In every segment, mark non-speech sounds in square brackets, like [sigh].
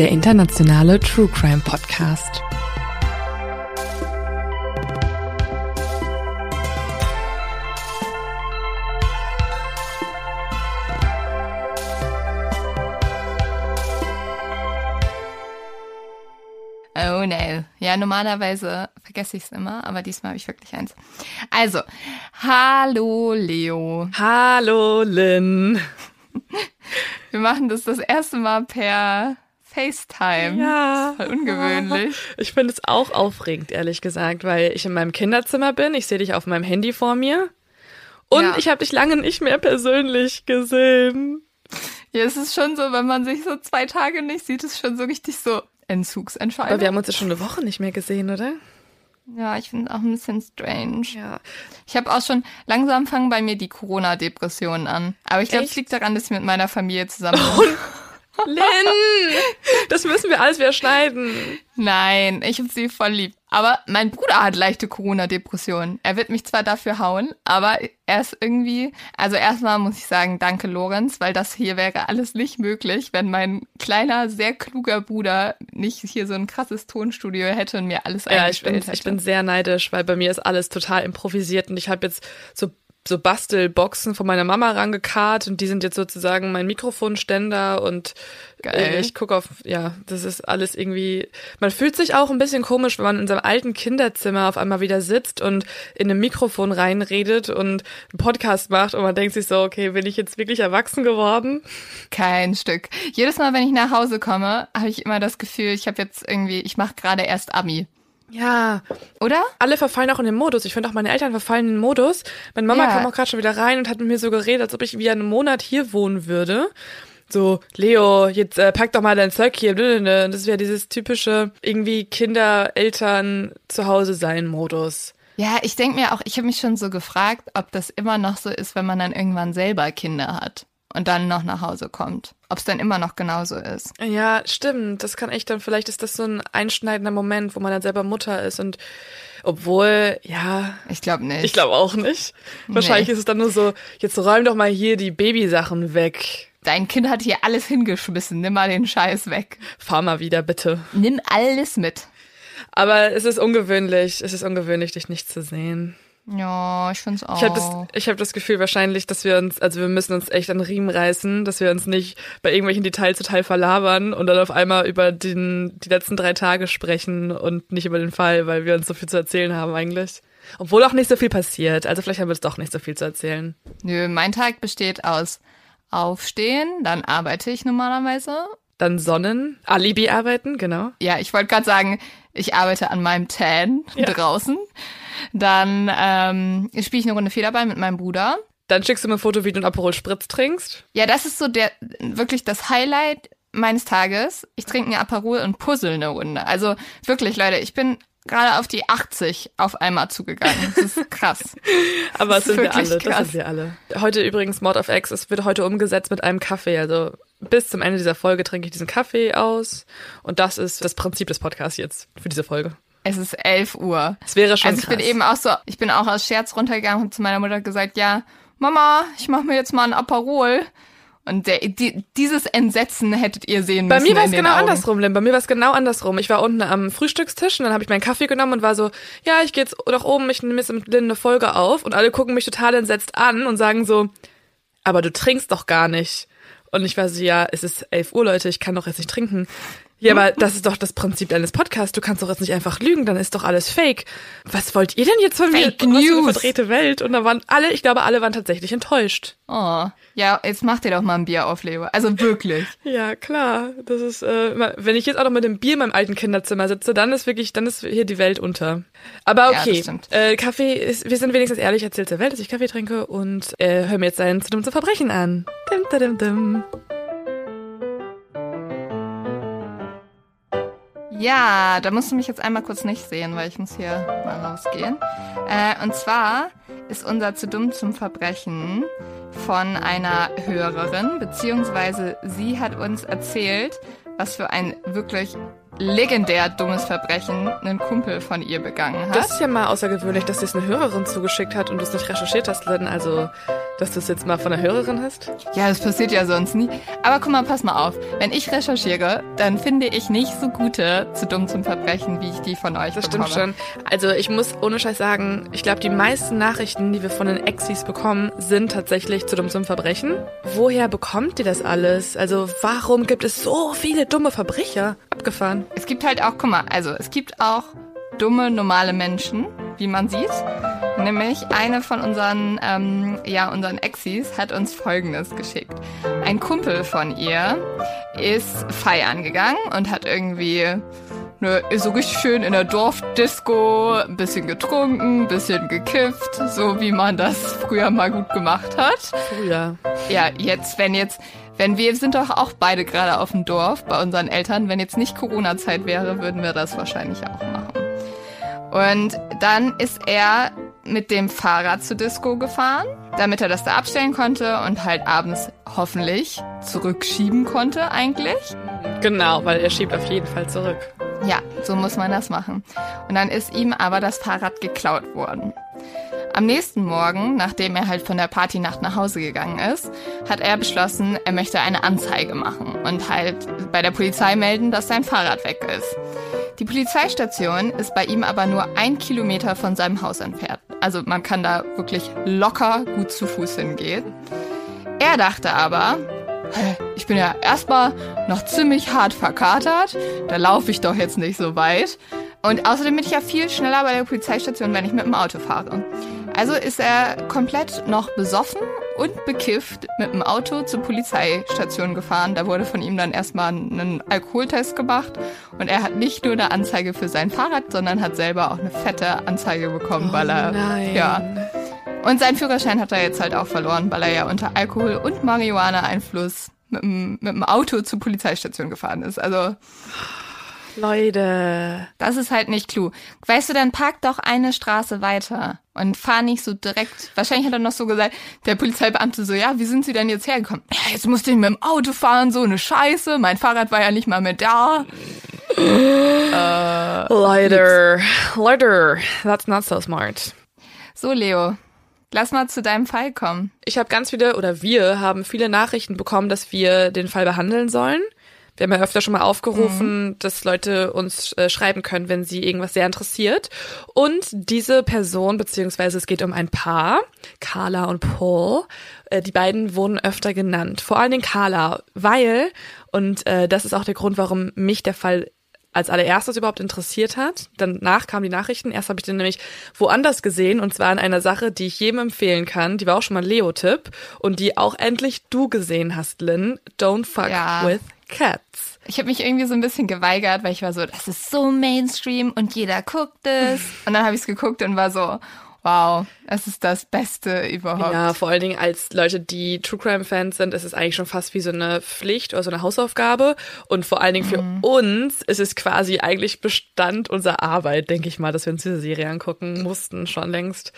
Der internationale True Crime Podcast. Oh no. Ja, normalerweise vergesse ich es immer, aber diesmal habe ich wirklich eins. Also, hallo Leo. Hallo Lynn. Wir machen das das erste Mal per FaceTime. Ja. Voll ungewöhnlich. [laughs] Ich finde es auch aufregend, ehrlich gesagt, weil ich in meinem Kinderzimmer bin. Ich sehe dich auf meinem Handy vor mir. Und Ja. ich habe dich lange nicht mehr persönlich gesehen. Ja, es ist schon so, wenn man sich so zwei Tage nicht sieht, ist schon so richtig so Entzugsentscheidung. Aber wir haben uns ja schon eine Woche nicht mehr gesehen, oder? ja, ich finde auch ein bisschen strange. Ja. Ich habe auch schon, langsam fangen bei mir die Corona-Depressionen an. Aber ich glaube, es liegt daran, dass ich mit meiner Familie zusammen bin. [laughs] [laughs] Lynn! Das müssen wir alles wieder schneiden. Nein, ich hab sie voll lieb. Aber mein Bruder hat leichte Corona-Depressionen. Er wird mich zwar dafür hauen, aber er ist irgendwie, also erstmal muss ich sagen, danke Lorenz, weil das hier wäre alles nicht möglich, wenn mein kleiner, sehr kluger Bruder nicht hier so ein krasses Tonstudio hätte und mir alles Ja, ich eingestellt bin, hätte. ich bin sehr neidisch, weil bei mir ist alles total improvisiert und ich habe jetzt so so Bastelboxen von meiner Mama rangekarrt und die sind jetzt sozusagen mein Mikrofonständer und Geil. äh, ich gucke auf, ja, das ist alles irgendwie, man fühlt sich auch ein bisschen komisch, wenn man in seinem alten Kinderzimmer auf einmal wieder sitzt und in einem Mikrofon reinredet und einen Podcast macht und man denkt sich so, okay, bin ich jetzt wirklich erwachsen geworden? Kein Stück. Jedes Mal, wenn ich nach Hause komme, habe ich immer das Gefühl, ich habe jetzt irgendwie, ich mache gerade erst Abi. Ja, Oder? alle verfallen auch in den Modus. Ich finde auch meine Eltern verfallen in den Modus. Meine Mama Ja. kam auch gerade schon wieder rein und hat mit mir so geredet, als ob ich wie einen Monat hier wohnen würde. So, Leo, jetzt äh, pack doch mal dein Zeug hier. blablabla. Das wäre dieses typische irgendwie Kinder, Eltern zu Hause sein Modus. Ja, ich denke mir auch, ich habe mich schon so gefragt, ob das immer noch so ist, wenn man dann irgendwann selber Kinder hat und dann noch nach Hause kommt. Ob es dann immer noch genauso ist. Ja, stimmt. Das kann echt dann, vielleicht ist das so ein einschneidender Moment, wo man dann selber Mutter ist und obwohl, ja, Ich glaube nicht. ich glaube auch nicht. Wahrscheinlich Nee. ist es dann nur so, jetzt räum doch mal hier die Babysachen weg. Dein Kind hat hier alles hingeschmissen. Nimm mal den Scheiß weg. Fahr mal wieder, bitte. Nimm alles mit. Aber es ist ungewöhnlich, es ist ungewöhnlich, dich nicht zu sehen. Ja, ich find's auch. Ich habe das, ich hab das Gefühl wahrscheinlich, dass wir uns, also wir müssen uns echt an den Riemen reißen, dass wir uns nicht bei irgendwelchen Details total verlabern und dann auf einmal über den, die letzten drei Tage sprechen und nicht über den Fall, weil wir uns so viel zu erzählen haben eigentlich. Obwohl auch nicht so viel passiert. Also vielleicht haben wir jetzt doch nicht so viel zu erzählen. Nö, mein Tag besteht aus Aufstehen, dann arbeite ich normalerweise. Dann Sonnen, Alibi arbeiten, genau. Ja, ich wollte gerade sagen, ich arbeite an meinem Tan draußen. Dann ähm, spiele ich eine Runde Federball mit meinem Bruder. Dann schickst du mir ein Foto, wie du einen Aperol Spritz trinkst. Ja, das ist so der wirklich das Highlight meines Tages. Ich trinke einen Aperol und puzzle eine Runde. Also wirklich, Leute, ich bin gerade auf die 80 auf einmal zugegangen. Das ist krass. [laughs] Aber das Das sind wir alle, das krass. sind wir alle. Heute übrigens Mord of X, es wird heute umgesetzt mit einem Kaffee. Also bis zum Ende dieser Folge trinke ich diesen Kaffee aus. Und das ist das Prinzip des Podcasts jetzt für diese Folge. Es ist 11 Uhr. Es wäre schon Also ich bin krass. eben auch so, ich bin auch aus Scherz runtergegangen und zu meiner Mutter gesagt, ja, Mama, ich mache mir jetzt mal ein Aperol. Und der, die, dieses Entsetzen hättet ihr sehen Bei müssen. mir war es genau Augen. andersrum, Lim. Bei mir war es genau andersrum. Ich war unten am Frühstückstisch und dann habe ich meinen Kaffee genommen und war so, ja, ich gehe jetzt nach oben, ich nehme jetzt mit Lynn eine Folge auf und alle gucken mich total entsetzt an und sagen so, aber du trinkst doch gar nicht. Und ich war so, ja, es ist 11 Uhr, Leute, ich kann doch jetzt nicht trinken. Ja, aber das ist doch das Prinzip deines Podcasts. Du kannst doch jetzt nicht einfach lügen, dann ist doch alles fake. Was wollt ihr denn jetzt von mir? Fake News. Eine verdrehte Welt. Und da waren alle, ich glaube, alle waren tatsächlich enttäuscht. Oh, ja, jetzt mach dir doch mal ein Bier auf, Leo. Also wirklich. Ja, klar. Das ist, äh, wenn ich jetzt auch noch mit dem Bier in meinem alten Kinderzimmer sitze, dann ist wirklich, dann ist hier die Welt unter. Aber Ja, okay. das stimmt. äh, Kaffee ist, wir sind wenigstens ehrlich, erzählt der Welt, dass ich Kaffee trinke und äh, hör mir jetzt seinen zu zu Verbrechen an. Dim, dim, dim, Ja, da musst du mich jetzt einmal kurz nicht sehen, weil ich muss hier mal rausgehen. Äh, und zwar ist unser zu dumm zum Verbrechen von einer Hörerin, beziehungsweise sie hat uns erzählt, was für ein wirklich legendär dummes Verbrechen ein Kumpel von ihr begangen hat. Das ist ja mal außergewöhnlich, dass dir es eine Hörerin zugeschickt hat und du es nicht recherchiert hast, Lynn. Also, dass du es jetzt mal von einer Hörerin hast. Ja, das passiert ja sonst nie. Aber guck mal, pass mal auf. Wenn ich recherchiere, dann finde ich nicht so gute zu dumm zum Verbrechen, wie ich die von euch Das bekomme. stimmt schon. Also ich muss ohne Scheiß sagen, ich glaube, die meisten Nachrichten, die wir von den Exis bekommen, sind tatsächlich zu dumm zum Verbrechen. Woher bekommt ihr das alles? Also warum gibt es so viele dumme Verbrecher? Abgefahren. Es gibt halt auch, guck mal, also es gibt auch dumme, normale Menschen, wie man sieht. Nämlich eine von unseren, ähm, ja, unseren Exis hat uns Folgendes geschickt. Ein Kumpel von ihr ist feiern gegangen und hat irgendwie ne, ist so richtig schön in der Dorfdisco, ein bisschen getrunken, ein bisschen gekifft, so wie man das früher mal gut gemacht hat. Früher. Ja, jetzt, wenn jetzt, wenn wir sind doch auch beide gerade auf dem Dorf bei unseren Eltern, wenn jetzt nicht Corona-Zeit wäre, würden wir das wahrscheinlich auch machen. Und dann ist er mit dem Fahrrad zur Disco gefahren, damit er das da abstellen konnte und halt abends hoffentlich zurückschieben konnte eigentlich. Genau, weil er schiebt auf jeden Fall zurück. Ja, so muss man das machen. Und dann ist ihm aber das Fahrrad geklaut worden. Am nächsten Morgen, nachdem er halt von der Partynacht nach Hause gegangen ist, hat er beschlossen, er möchte eine Anzeige machen und halt bei der Polizei melden, dass sein Fahrrad weg ist. Die Polizeistation ist bei ihm aber nur ein Kilometer von seinem Haus entfernt. Also man kann da wirklich locker gut zu Fuß hingehen. Er dachte aber, "Hä, ich bin ja erstmal noch ziemlich hart verkatert, da laufe ich doch jetzt nicht so weit. Und außerdem bin ich ja viel schneller bei der Polizeistation, wenn ich mit dem Auto fahre. Also ist er komplett noch besoffen und bekifft mit dem Auto zur Polizeistation gefahren. Da wurde von ihm dann erstmal ein Alkoholtest gemacht und er hat nicht nur eine Anzeige für sein Fahrrad, sondern hat selber auch eine fette Anzeige bekommen, weil er nein. ja und seinen Führerschein hat er jetzt halt auch verloren, weil er ja unter Alkohol- und Marihuana-Einfluss mit dem, mit dem Auto zur Polizeistation gefahren ist. Also, Leute. das ist halt nicht klug. Weißt du, dann park doch eine Straße weiter und fahr nicht so direkt. Wahrscheinlich hat er noch so gesagt, der Polizeibeamte so, ja, wie sind Sie denn jetzt hergekommen? Ja, jetzt musste ich mit dem Auto fahren, so eine Scheiße. Mein Fahrrad war ja nicht mal mehr da. Leute. Leute. That's not so smart. So, Leo, lass mal zu deinem Fall kommen. Ich habe ganz viele, oder wir haben viele Nachrichten bekommen, dass wir den Fall behandeln sollen. Wir haben ja öfter schon mal aufgerufen, dass Leute uns äh, schreiben können, wenn sie irgendwas sehr interessiert. Und diese Person, beziehungsweise es geht um ein Paar, Carla und Paul, äh, die beiden wurden öfter genannt. Vor allen Dingen Carla, weil, und äh, das ist auch der Grund, warum mich der Fall als allererstes überhaupt interessiert hat. Danach kamen die Nachrichten. Erst habe ich den nämlich woanders gesehen und zwar in einer Sache, die ich jedem empfehlen kann. Die war auch schon mal Leo-Tipp und die auch endlich du gesehen hast, Lynn. Don't fuck Ja. with cats. Ich habe mich irgendwie so ein bisschen geweigert, weil ich war so, das ist so Mainstream und jeder guckt es. Und dann habe ich es geguckt und war so, wow, es ist das Beste überhaupt. Ja, vor allen Dingen als Leute, die True Crime Fans sind, ist es eigentlich schon fast wie so eine Pflicht oder so eine Hausaufgabe. Und vor allen Dingen für uns ist es quasi eigentlich Bestand unserer Arbeit, denke ich mal, dass wir uns diese Serie angucken mussten, schon längst.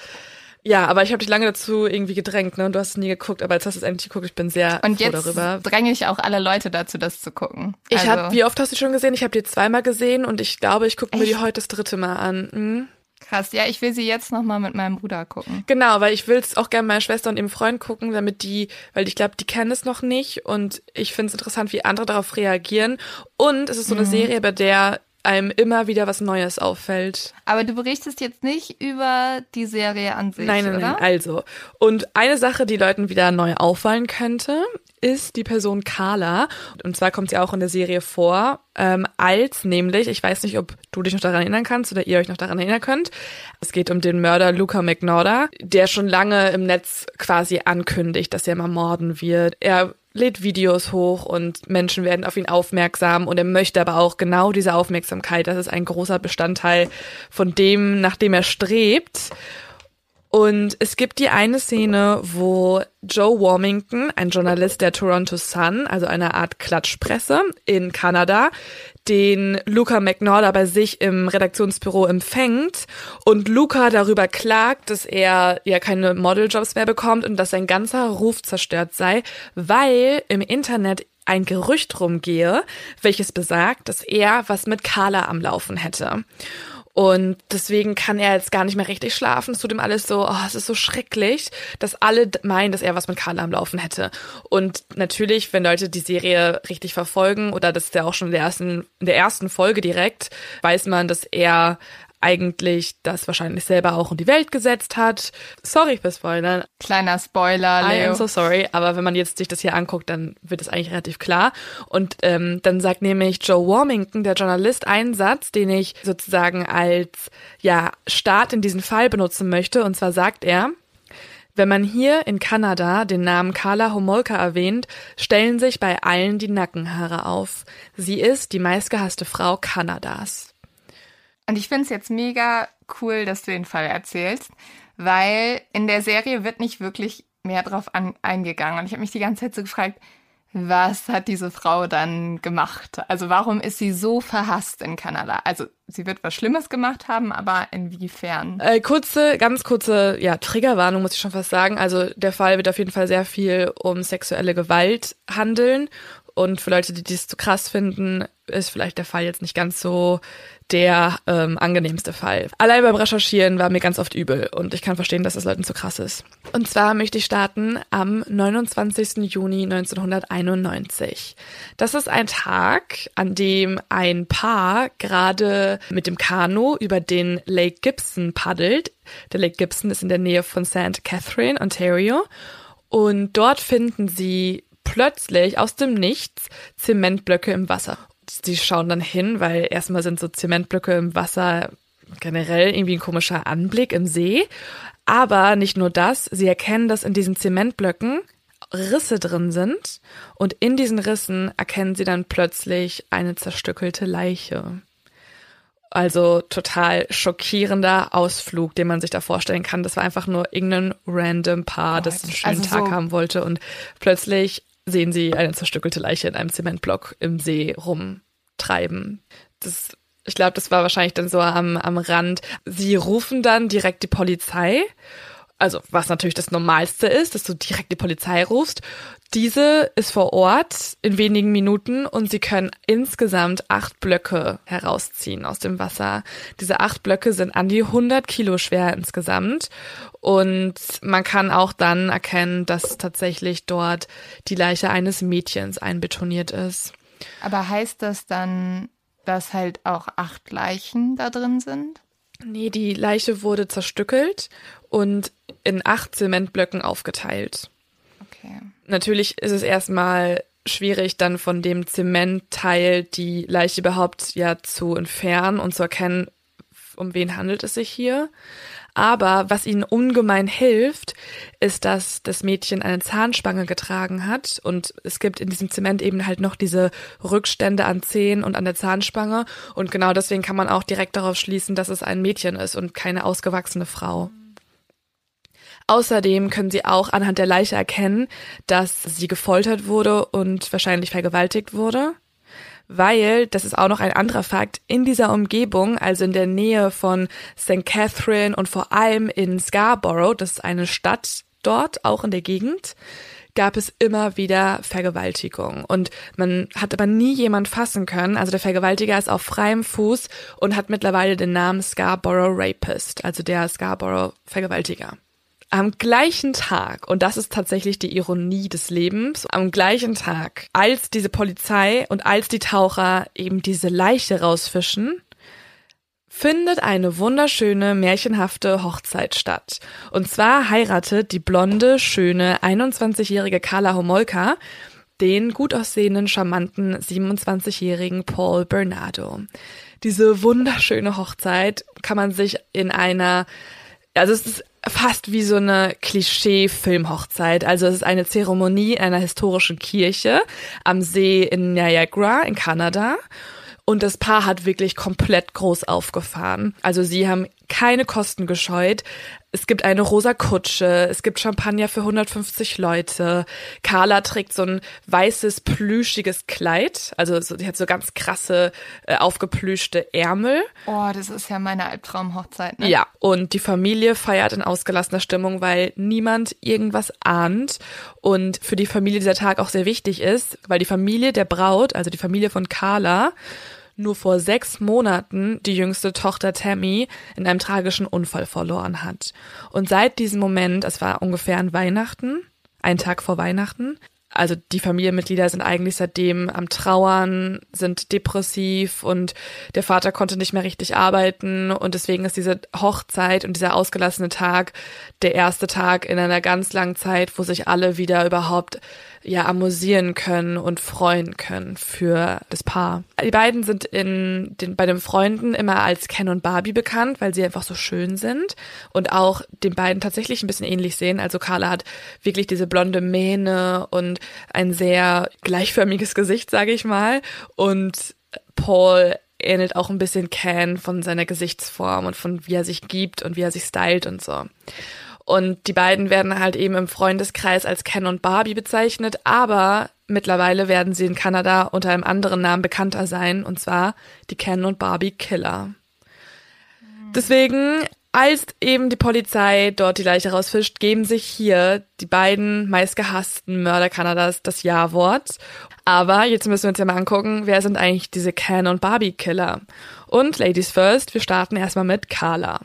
Ja, aber ich habe dich lange dazu irgendwie gedrängt, ne? Und du hast es nie geguckt, aber jetzt hast du es endlich geguckt. Ich bin sehr Und froh jetzt darüber. dränge ich auch alle Leute dazu, das zu gucken. Ich also, habe, wie oft hast du schon gesehen? Ich habe die zweimal gesehen und ich glaube, ich gucke mir die heute das dritte Mal an. Mhm. Krass. Ja, ich will sie jetzt noch mal mit meinem Bruder gucken. Genau, weil ich will es auch gerne meiner Schwester und ihrem Freund gucken, damit die, weil ich glaube, die kennen es noch nicht und ich finde es interessant, wie andere darauf reagieren. Und es ist so eine Serie, bei der einem immer wieder was Neues auffällt. Aber du berichtest jetzt nicht über die Serie an sich, Nein, nein, oder? nein. Also. Und eine Sache, die Leuten wieder neu auffallen könnte, ist die Person Carla. Und zwar kommt sie auch in der Serie vor, ähm, als nämlich, ich weiß nicht, ob du dich noch daran erinnern kannst oder ihr euch noch daran erinnern könnt. Es geht um den Mörder Luca McNorda, der schon lange im Netz quasi ankündigt, dass er mal morden wird. Er lädt Videos hoch und Menschen werden auf ihn aufmerksam und er möchte aber auch genau diese Aufmerksamkeit. Das ist ein großer Bestandteil von dem, nach dem er strebt. Und es gibt die eine Szene, wo Joe Warmington, ein Journalist der Toronto Sun, also einer Art Klatschpresse in Kanada, den Luca McNorda bei sich im Redaktionsbüro empfängt und Luca darüber klagt, dass er ja keine Modeljobs mehr bekommt und dass sein ganzer Ruf zerstört sei, weil im Internet ein Gerücht rumgehe, welches besagt, dass er was mit Carla am Laufen hätte. Und deswegen kann er jetzt gar nicht mehr richtig schlafen. Es tut ihm alles so, oh, es ist so schrecklich, dass alle meinen, dass er was mit Carla am Laufen hätte. Und natürlich, wenn Leute die Serie richtig verfolgen, oder das ist ja auch schon in der ersten, in der ersten Folge direkt, weiß man, dass er eigentlich das wahrscheinlich selber auch in die Welt gesetzt hat. Sorry fürs Spoilern. Kleiner Spoiler, I Leo. am so sorry, aber wenn man jetzt sich das hier anguckt, dann wird es eigentlich relativ klar. Und ähm, dann sagt nämlich Joe Warmington, der Journalist, einen Satz, den ich sozusagen als ja Start in diesen Fall benutzen möchte. Und zwar sagt er, wenn man hier in Kanada den Namen Carla Homolka erwähnt, stellen sich bei allen die Nackenhaare auf. Sie ist die meistgehasste Frau Kanadas. Und ich finde es jetzt mega cool, dass du den Fall erzählst, weil in der Serie wird nicht wirklich mehr drauf an, eingegangen. Und ich habe mich die ganze Zeit so gefragt, was hat diese Frau dann gemacht? Also warum ist sie so verhasst in Kanada? Also sie wird was Schlimmes gemacht haben, aber inwiefern? Äh, kurze, ganz kurze, ja, Triggerwarnung muss ich schon fast sagen. Also der Fall wird auf jeden Fall sehr viel um sexuelle Gewalt handeln. Und für Leute, die dies zu krass finden, ist vielleicht der Fall jetzt nicht ganz so der ähm, angenehmste Fall. Allein beim Recherchieren war mir ganz oft übel und ich kann verstehen, dass das Leuten zu krass ist. Und zwar möchte ich starten am 29. Juni 1991. Das ist ein Tag, an dem ein Paar gerade mit dem Kanu über den Lake Gibson paddelt. Der Lake Gibson ist in der Nähe von St. Catherine, Ontario. Und dort finden sie plötzlich aus dem Nichts Zementblöcke im Wasser. Sie schauen dann hin, weil erstmal sind so Zementblöcke im Wasser generell irgendwie ein komischer Anblick im See. Aber nicht nur das, sie erkennen, dass in diesen Zementblöcken Risse drin sind und in diesen Rissen erkennen sie dann plötzlich eine zerstückelte Leiche. Also total schockierender Ausflug, den man sich da vorstellen kann. Das war einfach nur irgendein random Paar, das einen schönen also Tag so- haben wollte und plötzlich sehen sie eine zerstückelte Leiche in einem Zementblock im See rumtreiben. Das, ich glaube, das war wahrscheinlich dann so am, am Rand. Sie rufen dann direkt die Polizei. Also, was natürlich das Normalste ist, dass du direkt die Polizei rufst. Diese ist vor Ort in wenigen Minuten und sie können insgesamt acht Blöcke herausziehen aus dem Wasser. Diese acht Blöcke sind an die 100 Kilo schwer insgesamt und man kann auch dann erkennen, dass tatsächlich dort die Leiche eines Mädchens einbetoniert ist. Aber heißt das dann, dass halt auch acht Leichen da drin sind? Nee, die Leiche wurde zerstückelt und in acht Zementblöcken aufgeteilt. Okay. Natürlich ist es erstmal schwierig, dann von dem Zementteil die Leiche überhaupt ja zu entfernen und zu erkennen, um wen handelt es sich hier. Aber was ihnen ungemein hilft, ist, dass das Mädchen eine Zahnspange getragen hat und es gibt in diesem Zement eben halt noch diese Rückstände an Zähnen und an der Zahnspange und genau deswegen kann man auch direkt darauf schließen, dass es ein Mädchen ist und keine ausgewachsene Frau. Außerdem können sie auch anhand der Leiche erkennen, dass sie gefoltert wurde und wahrscheinlich vergewaltigt wurde. Weil, das ist auch noch ein anderer Fakt, in dieser Umgebung, also in der Nähe von St. Catherine und vor allem in Scarborough, das ist eine Stadt dort, auch in der Gegend, gab es immer wieder Vergewaltigung. Und man hat aber nie jemand fassen können. Also der Vergewaltiger ist auf freiem Fuß und hat mittlerweile den Namen Scarborough Rapist, also der Scarborough Vergewaltiger. Am gleichen Tag, und das ist tatsächlich die Ironie des Lebens, am gleichen Tag, als diese Polizei und als die Taucher eben diese Leiche rausfischen, findet eine wunderschöne, märchenhafte Hochzeit statt. Und zwar heiratet die blonde, schöne, 21-jährige Carla Homolka den gut aussehenden, charmanten 27-jährigen Paul Bernardo. Diese wunderschöne Hochzeit kann man sich in einer, also es ist fast wie so eine Klischee-Filmhochzeit. Also es ist eine Zeremonie einer historischen Kirche am See in Niagara in Kanada. Und das Paar hat wirklich komplett groß aufgefahren. Also sie haben keine Kosten gescheut. Es gibt eine rosa Kutsche, es gibt Champagner für 150 Leute. Carla trägt so ein weißes, plüschiges Kleid. Also so, die hat so ganz krasse, äh, aufgeplüschte Ärmel. Oh, das ist ja meine Albtraumhochzeit, ne? Ja, und die Familie feiert in ausgelassener Stimmung, weil niemand irgendwas ahnt. Und für die Familie dieser Tag auch sehr wichtig ist, weil die Familie der Braut, also die Familie von Carla, nur vor sechs Monaten die jüngste Tochter Tammy in einem tragischen Unfall verloren hat. Und seit diesem Moment, es war ungefähr an Weihnachten, ein Tag vor Weihnachten, also die Familienmitglieder sind eigentlich seitdem am Trauern, sind depressiv und der Vater konnte nicht mehr richtig arbeiten und deswegen ist diese Hochzeit und dieser ausgelassene Tag der erste Tag in einer ganz langen Zeit, wo sich alle wieder überhaupt ja amüsieren können und freuen können für das Paar. Die beiden sind in den, bei den Freunden immer als Ken und Barbie bekannt, weil sie einfach so schön sind und auch den beiden tatsächlich ein bisschen ähnlich sehen. Also Carla hat wirklich diese blonde Mähne und ein sehr gleichförmiges Gesicht, sage ich mal. Und Paul ähnelt auch ein bisschen Ken von seiner Gesichtsform und von wie er sich gibt und wie er sich stylt und so. Und die beiden werden halt eben im Freundeskreis als Ken und Barbie bezeichnet, aber mittlerweile werden sie in Kanada unter einem anderen Namen bekannter sein, und zwar die Ken und Barbie Killer. Deswegen, als eben die Polizei dort die Leiche rausfischt, geben sich hier die beiden meistgehassten Mörder Kanadas das Ja-Wort. Aber jetzt müssen wir uns ja mal angucken, wer sind eigentlich diese Ken und Barbie Killer? Und Ladies First, wir starten erstmal mit Carla.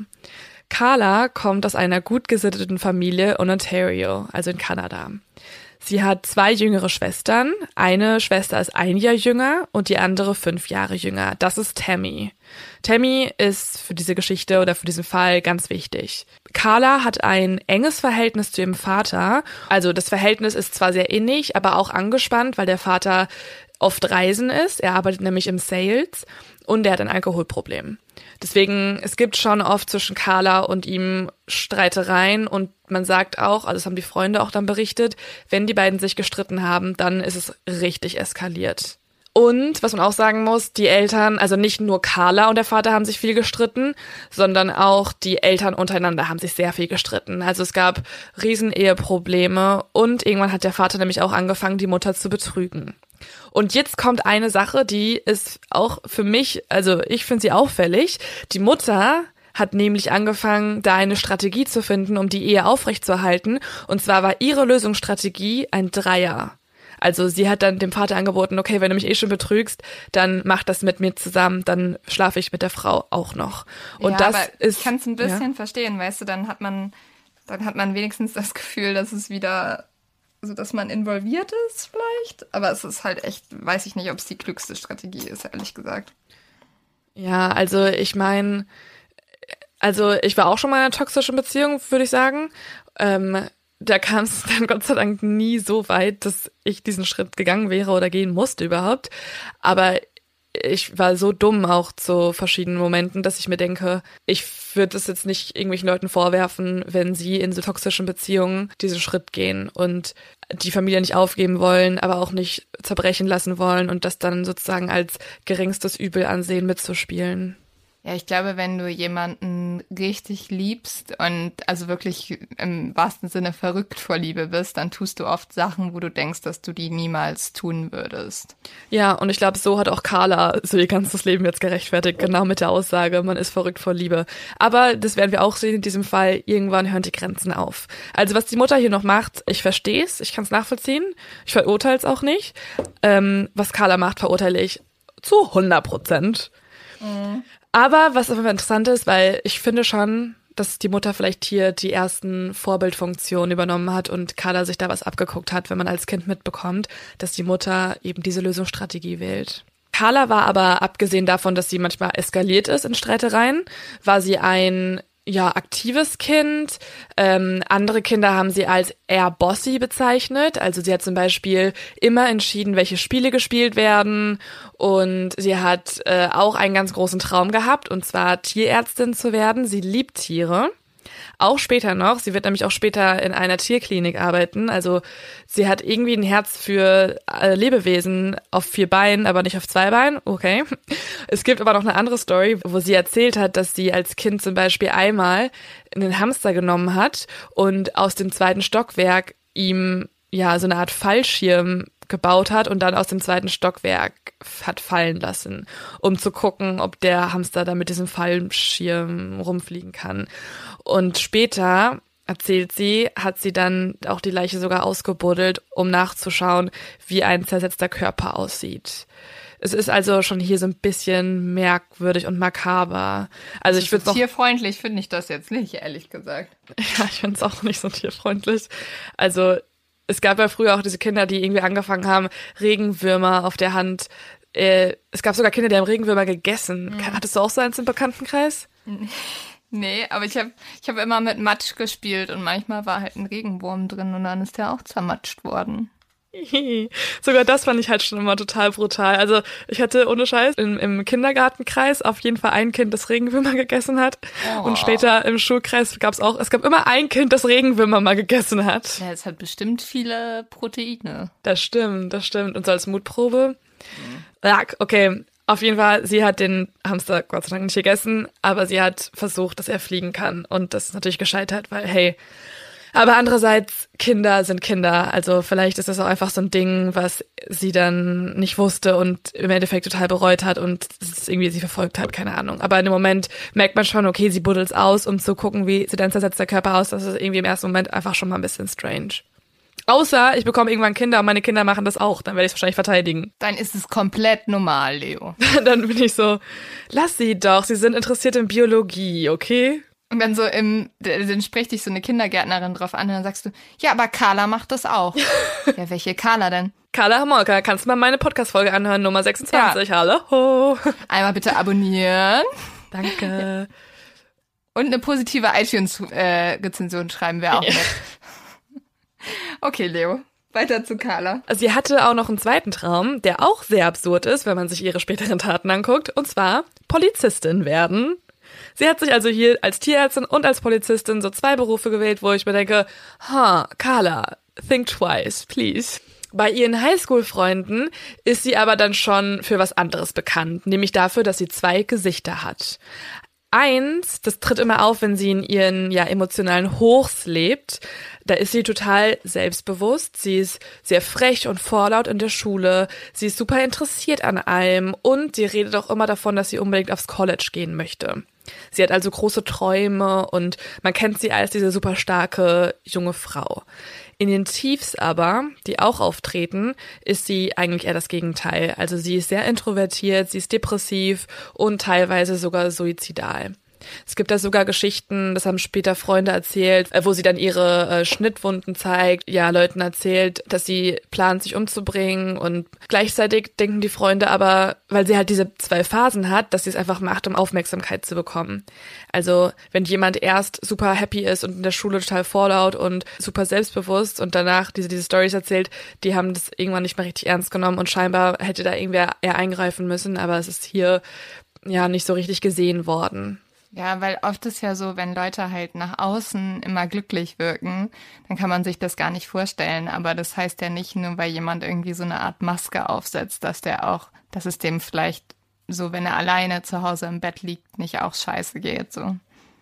Carla kommt aus einer gut gesitteten Familie in Ontario, also in Kanada. Sie hat zwei jüngere Schwestern. Eine Schwester ist ein Jahr jünger und die andere fünf Jahre jünger. Das ist Tammy. Tammy ist für diese Geschichte oder für diesen Fall ganz wichtig. Carla hat ein enges Verhältnis zu ihrem Vater. Also das Verhältnis ist zwar sehr innig, aber auch angespannt, weil der Vater oft reisen ist. Er arbeitet nämlich im Sales und er hat ein Alkoholproblem. Deswegen, es gibt schon oft zwischen Carla und ihm Streitereien und man sagt auch, also das haben die Freunde auch dann berichtet, wenn die beiden sich gestritten haben, dann ist es richtig eskaliert. Und was man auch sagen muss, die Eltern, also nicht nur Carla und der Vater haben sich viel gestritten, sondern auch die Eltern untereinander haben sich sehr viel gestritten. Also es gab Rieseneheprobleme und irgendwann hat der Vater nämlich auch angefangen, die Mutter zu betrügen. Und jetzt kommt eine Sache, die ist auch für mich, also ich finde sie auffällig. Die Mutter hat nämlich angefangen, da eine Strategie zu finden, um die Ehe aufrechtzuerhalten. Und zwar war ihre Lösungsstrategie ein Dreier. Also sie hat dann dem Vater angeboten, okay, wenn du mich eh schon betrügst, dann mach das mit mir zusammen, dann schlafe ich mit der Frau auch noch. Und ja, das aber ist. Ich kann es ein bisschen ja. verstehen, weißt du, dann hat man, dann hat man wenigstens das Gefühl, dass es wieder also dass man involviert ist vielleicht, aber es ist halt echt, weiß ich nicht, ob es die klügste Strategie ist, ehrlich gesagt. Ja, also ich meine, also ich war auch schon mal in einer toxischen Beziehung, würde ich sagen. Ähm, da kam es dann Gott sei Dank nie so weit, dass ich diesen Schritt gegangen wäre oder gehen musste überhaupt. Aber ich war so dumm auch zu verschiedenen Momenten, dass ich mir denke, ich würde es jetzt nicht irgendwelchen Leuten vorwerfen, wenn sie in so toxischen Beziehungen diesen Schritt gehen und die Familie nicht aufgeben wollen, aber auch nicht zerbrechen lassen wollen und das dann sozusagen als geringstes Übel ansehen mitzuspielen. Ja, ich glaube, wenn du jemanden richtig liebst und also wirklich im wahrsten Sinne verrückt vor Liebe bist, dann tust du oft Sachen, wo du denkst, dass du die niemals tun würdest. Ja, und ich glaube, so hat auch Carla so ihr ganzes Leben jetzt gerechtfertigt, genau mit der Aussage, man ist verrückt vor Liebe. Aber das werden wir auch sehen in diesem Fall, irgendwann hören die Grenzen auf. Also was die Mutter hier noch macht, ich verstehe es, ich kann es nachvollziehen, ich verurteile es auch nicht. Ähm, was Carla macht, verurteile ich zu 100 Prozent. Mhm. Aber was aber interessant ist, weil ich finde schon, dass die Mutter vielleicht hier die ersten Vorbildfunktionen übernommen hat und Carla sich da was abgeguckt hat, wenn man als Kind mitbekommt, dass die Mutter eben diese Lösungsstrategie wählt. Carla war aber, abgesehen davon, dass sie manchmal eskaliert ist in Streitereien, war sie ein ja, aktives Kind. Ähm, andere Kinder haben sie als eher bossy bezeichnet. Also sie hat zum Beispiel immer entschieden, welche Spiele gespielt werden. Und sie hat äh, auch einen ganz großen Traum gehabt, und zwar Tierärztin zu werden. Sie liebt Tiere. Auch später noch. Sie wird nämlich auch später in einer Tierklinik arbeiten. Also sie hat irgendwie ein Herz für äh, Lebewesen auf vier Beinen, aber nicht auf zwei Beinen. Okay. Es gibt aber noch eine andere Story, wo sie erzählt hat, dass sie als Kind zum Beispiel einmal einen Hamster genommen hat und aus dem zweiten Stockwerk ihm ja so eine Art Fallschirm gebaut hat und dann aus dem zweiten Stockwerk hat fallen lassen, um zu gucken, ob der Hamster da mit diesem Fallschirm rumfliegen kann. Und später erzählt sie, hat sie dann auch die Leiche sogar ausgebuddelt, um nachzuschauen, wie ein zersetzter Körper aussieht. Es ist also schon hier so ein bisschen merkwürdig und makaber. Also ich würde noch tierfreundlich finde ich das jetzt nicht, ehrlich gesagt. [laughs] Ja, ich finde es auch nicht so tierfreundlich. Also es gab ja früher auch diese Kinder, die irgendwie angefangen haben, Regenwürmer auf der Hand. Äh, es gab sogar Kinder, die haben Regenwürmer gegessen. Mhm. Hattest du auch so eins im Bekanntenkreis? [laughs] Nee, aber ich habe ich hab immer mit Matsch gespielt und manchmal war halt ein Regenwurm drin und dann ist der auch zermatscht worden. [laughs] Sogar das fand ich halt schon immer total brutal. Also ich hatte ohne Scheiß im, im Kindergartenkreis auf jeden Fall ein Kind, das Regenwürmer gegessen hat. Oh. Und später im Schulkreis gab es auch, es gab immer ein Kind, das Regenwürmer mal gegessen hat. Ja, es hat bestimmt viele Proteine. Das stimmt, das stimmt. Und so als Mutprobe. Mhm. Ja, okay. Auf jeden Fall, sie hat den Hamster Gott sei Dank nicht gegessen, aber sie hat versucht, dass er fliegen kann. Und das ist natürlich gescheitert, weil, hey, aber andererseits, Kinder sind Kinder. Also vielleicht ist das auch einfach so ein Ding, was sie dann nicht wusste und im Endeffekt total bereut hat und irgendwie sie verfolgt hat, keine Ahnung. Aber in dem Moment merkt man schon, okay, sie buddelt's aus, um zu gucken, wie sieht ein zersetzter Körper aus. Das ist irgendwie im ersten Moment einfach schon mal ein bisschen strange. Außer ich bekomme irgendwann Kinder und meine Kinder machen das auch, dann werde ich es wahrscheinlich verteidigen. [laughs] Dann ist es komplett normal, Leo. dann bin ich so, lass sie doch, sie sind interessiert in Biologie, okay? Und dann so im, dann spricht dich so eine Kindergärtnerin drauf an und dann sagst du, ja, aber Carla macht das auch. [laughs] ja, welche Carla denn? Carla Hamolka, kannst du mal meine Podcast-Folge anhören, Nummer 26, ja. hallo. [laughs] Einmal bitte abonnieren. Danke. Und eine positive iTunes-Rezension schreiben wir auch ja. mit. Okay, Leo. Weiter zu Carla. Sie hatte auch noch einen zweiten Traum, der auch sehr absurd ist, wenn man sich ihre späteren Taten anguckt, und zwar Polizistin werden. Sie hat sich also hier als Tierärztin und als Polizistin so zwei Berufe gewählt, wo ich mir denke, ha, Carla, think twice, please. Bei ihren Highschool-Freunden ist sie aber dann schon für was anderes bekannt, nämlich dafür, dass sie zwei Gesichter hat. Eins, das tritt immer auf, wenn sie in ihren ja emotionalen Hochs lebt. Da ist sie total selbstbewusst. Sie ist sehr frech und vorlaut in der Schule. Sie ist super interessiert an allem und sie redet auch immer davon, dass sie unbedingt aufs College gehen möchte. Sie hat also große Träume und man kennt sie als diese super starke junge Frau. In den Tiefs aber, die auch auftreten, ist sie eigentlich eher das Gegenteil. Also sie ist sehr introvertiert, sie ist depressiv und teilweise sogar suizidal. Es gibt da sogar Geschichten, das haben später Freunde erzählt, äh, wo sie dann ihre äh, Schnittwunden zeigt, ja, Leuten erzählt, dass sie plant, sich umzubringen und gleichzeitig denken die Freunde aber, weil sie halt diese zwei Phasen hat, dass sie es einfach macht, um Aufmerksamkeit zu bekommen. Also, wenn jemand erst super happy ist und in der Schule total vorlaut und super selbstbewusst und danach diese, diese Stories erzählt, die haben das irgendwann nicht mehr richtig ernst genommen und scheinbar hätte da irgendwer eher eingreifen müssen, aber es ist hier ja nicht so richtig gesehen worden. Ja, weil oft ist ja so, wenn Leute halt nach außen immer glücklich wirken, dann kann man sich das gar nicht vorstellen. Aber das heißt ja nicht nur, weil jemand irgendwie so eine Art Maske aufsetzt, dass der auch, dass es dem vielleicht so, wenn er alleine zu Hause im Bett liegt, nicht auch scheiße geht, so.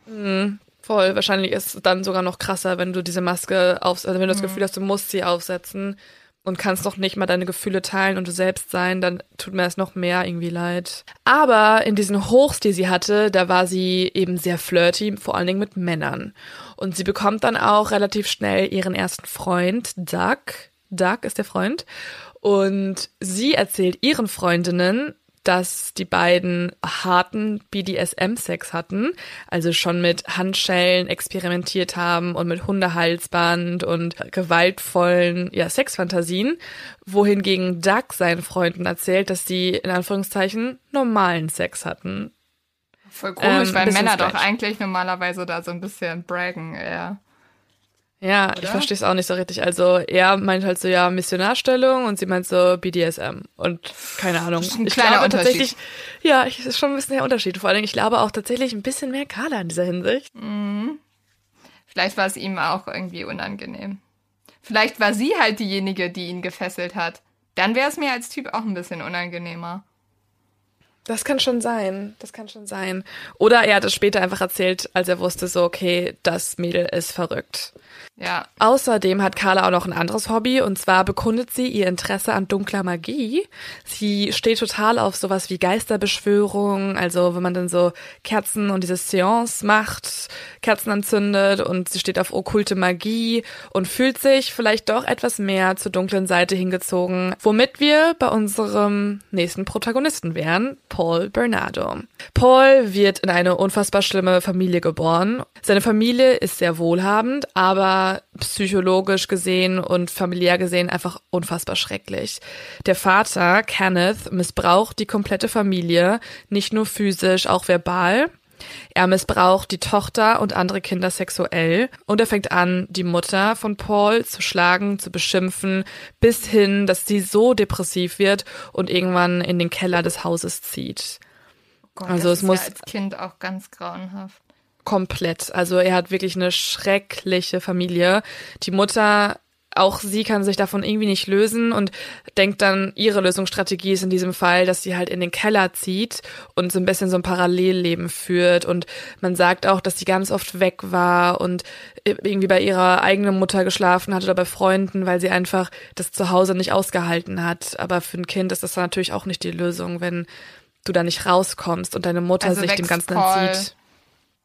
Mhm, voll. Wahrscheinlich ist es dann sogar noch krasser, wenn du diese Maske aufsetzt, also wenn du das mhm. Gefühl hast, du musst sie aufsetzen und kannst noch nicht mal deine Gefühle teilen und du selbst sein, dann tut mir es noch mehr irgendwie leid. Aber in diesen Hochs, die sie hatte, da war sie eben sehr flirty, vor allen Dingen mit Männern. Und sie bekommt dann auch relativ schnell ihren ersten Freund, Doug. Doug ist der Freund. Und sie erzählt ihren Freundinnen, dass die beiden harten BDSM-Sex hatten, also schon mit Handschellen experimentiert haben und mit Hundehalsband und gewaltvollen ja, Sexfantasien, wohingegen Doug seinen Freunden erzählt, dass sie in Anführungszeichen normalen Sex hatten. Voll komisch, ähm, weil Männer doch eigentlich normalerweise da so ein bisschen braggen, ja. Ja, Oder? ich verstehe es auch nicht so richtig. Also er meint halt so, ja, Missionarstellung und sie meint so BDSM. Und keine Ahnung. Das ist ein ich kleiner glaube tatsächlich, ja, ich, ist schon ein bisschen der Unterschied. Vor allen Dingen, ich glaube auch tatsächlich ein bisschen mehr Carla in dieser Hinsicht. Mhm. Vielleicht war es ihm auch irgendwie unangenehm. Vielleicht war sie halt diejenige, die ihn gefesselt hat. Dann wäre es mir als Typ auch ein bisschen unangenehmer. Das kann schon sein. Das kann schon sein. Oder er hat es später einfach erzählt, als er wusste, so, okay, das Mädel ist verrückt. Ja. Außerdem hat Carla auch noch ein anderes Hobby und zwar bekundet sie ihr Interesse an dunkler Magie. Sie steht total auf sowas wie Geisterbeschwörung, also wenn man dann so Kerzen und diese Seance macht, Kerzen anzündet und sie steht auf okkulte Magie und fühlt sich vielleicht doch etwas mehr zur dunklen Seite hingezogen, womit wir bei unserem nächsten Protagonisten wären, Paul Bernardo. Paul wird in eine unfassbar schlimme Familie geboren. Seine Familie ist sehr wohlhabend, aber psychologisch gesehen und familiär gesehen einfach unfassbar schrecklich. Der Vater, Kenneth, missbraucht die komplette Familie, nicht nur physisch, auch verbal. Er missbraucht die Tochter und andere Kinder sexuell und er fängt an, die Mutter von Paul zu schlagen, zu beschimpfen, bis hin, dass sie so depressiv wird und irgendwann in den Keller des Hauses zieht. Oh Gott, also es muss ja als Kind auch ganz grauenhaft komplett. Also er hat wirklich eine schreckliche Familie. Die Mutter, auch sie kann sich davon irgendwie nicht lösen und denkt dann, ihre Lösungsstrategie ist in diesem Fall, dass sie halt in den Keller zieht und so ein bisschen so ein Parallelleben führt. Und man sagt auch, dass sie ganz oft weg war und irgendwie bei ihrer eigenen Mutter geschlafen hat oder bei Freunden, weil sie einfach das zu Hause nicht ausgehalten hat. Aber für ein Kind ist das natürlich auch nicht die Lösung, wenn du da nicht rauskommst und deine Mutter also sich dem Ganzen Paul. entzieht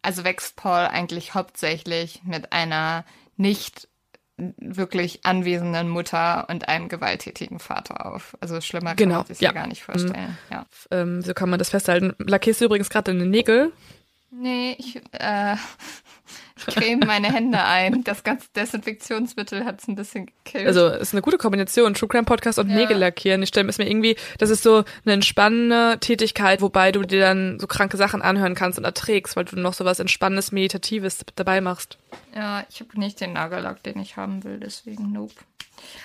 also wächst Paul eigentlich hauptsächlich mit einer nicht wirklich anwesenden Mutter und einem gewalttätigen Vater auf. Also schlimmer kann genau. man sich ja. gar nicht vorstellen. Mhm. Ja. Ähm, so kann man das festhalten. Lackierst du übrigens gerade deine Nägel? Nee, ich, äh, [laughs] ich creme meine Hände ein. Das ganze Desinfektionsmittel hat es ein bisschen gekillt. Also ist eine gute Kombination, True Crime Podcast und ja. Nägel lackieren. Ich stelle mir irgendwie, das ist so eine entspannende Tätigkeit, wobei du dir dann so kranke Sachen anhören kannst und erträgst, weil du noch so was Entspannendes, Meditatives dabei machst. Ja, ich habe nicht den Nagellack, den ich haben will, deswegen nope.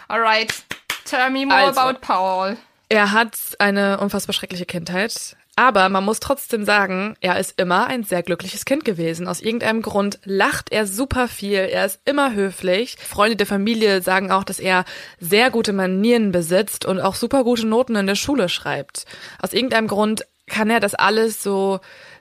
Alright, tell me more also, about Paul. Er hat eine unfassbar schreckliche Kindheit. Aber man muss trotzdem sagen, er ist immer ein sehr glückliches Kind gewesen. Aus irgendeinem Grund lacht er super viel, er ist immer höflich. Freunde der Familie sagen auch, dass er sehr gute Manieren besitzt und auch super gute Noten in der Schule schreibt. Aus irgendeinem Grund kann er das alles so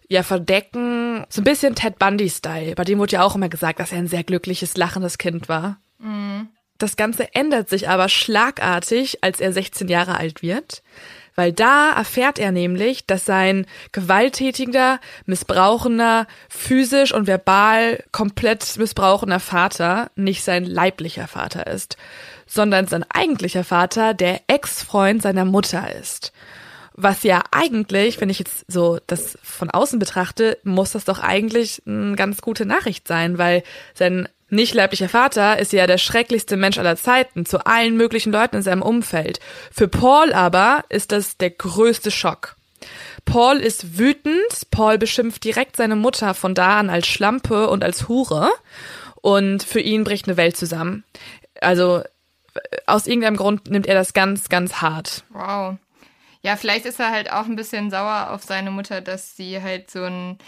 ja verdecken, so ein bisschen Ted Bundy-Style. Bei dem wurde ja auch immer gesagt, dass er ein sehr glückliches, lachendes Kind war. Mhm. Das Ganze ändert sich aber schlagartig, als er 16 Jahre alt wird weil da erfährt er nämlich, dass sein gewalttätiger, missbrauchender, physisch und verbal komplett missbrauchender Vater nicht sein leiblicher Vater ist, sondern sein eigentlicher Vater der Ex-Freund seiner Mutter ist. Was ja eigentlich, wenn ich jetzt so das von außen betrachte, muss das doch eigentlich eine ganz gute Nachricht sein, weil sein nicht leiblicher Vater ist ja der schrecklichste Mensch aller Zeiten zu allen möglichen Leuten in seinem Umfeld. Für Paul aber ist das der größte Schock. Paul ist wütend, Paul beschimpft direkt seine Mutter von da an als Schlampe und als Hure und für ihn bricht eine Welt zusammen. Also aus irgendeinem Grund nimmt er das ganz, ganz hart. Wow. Ja, vielleicht ist er halt auch ein bisschen sauer auf seine Mutter, dass sie halt so ein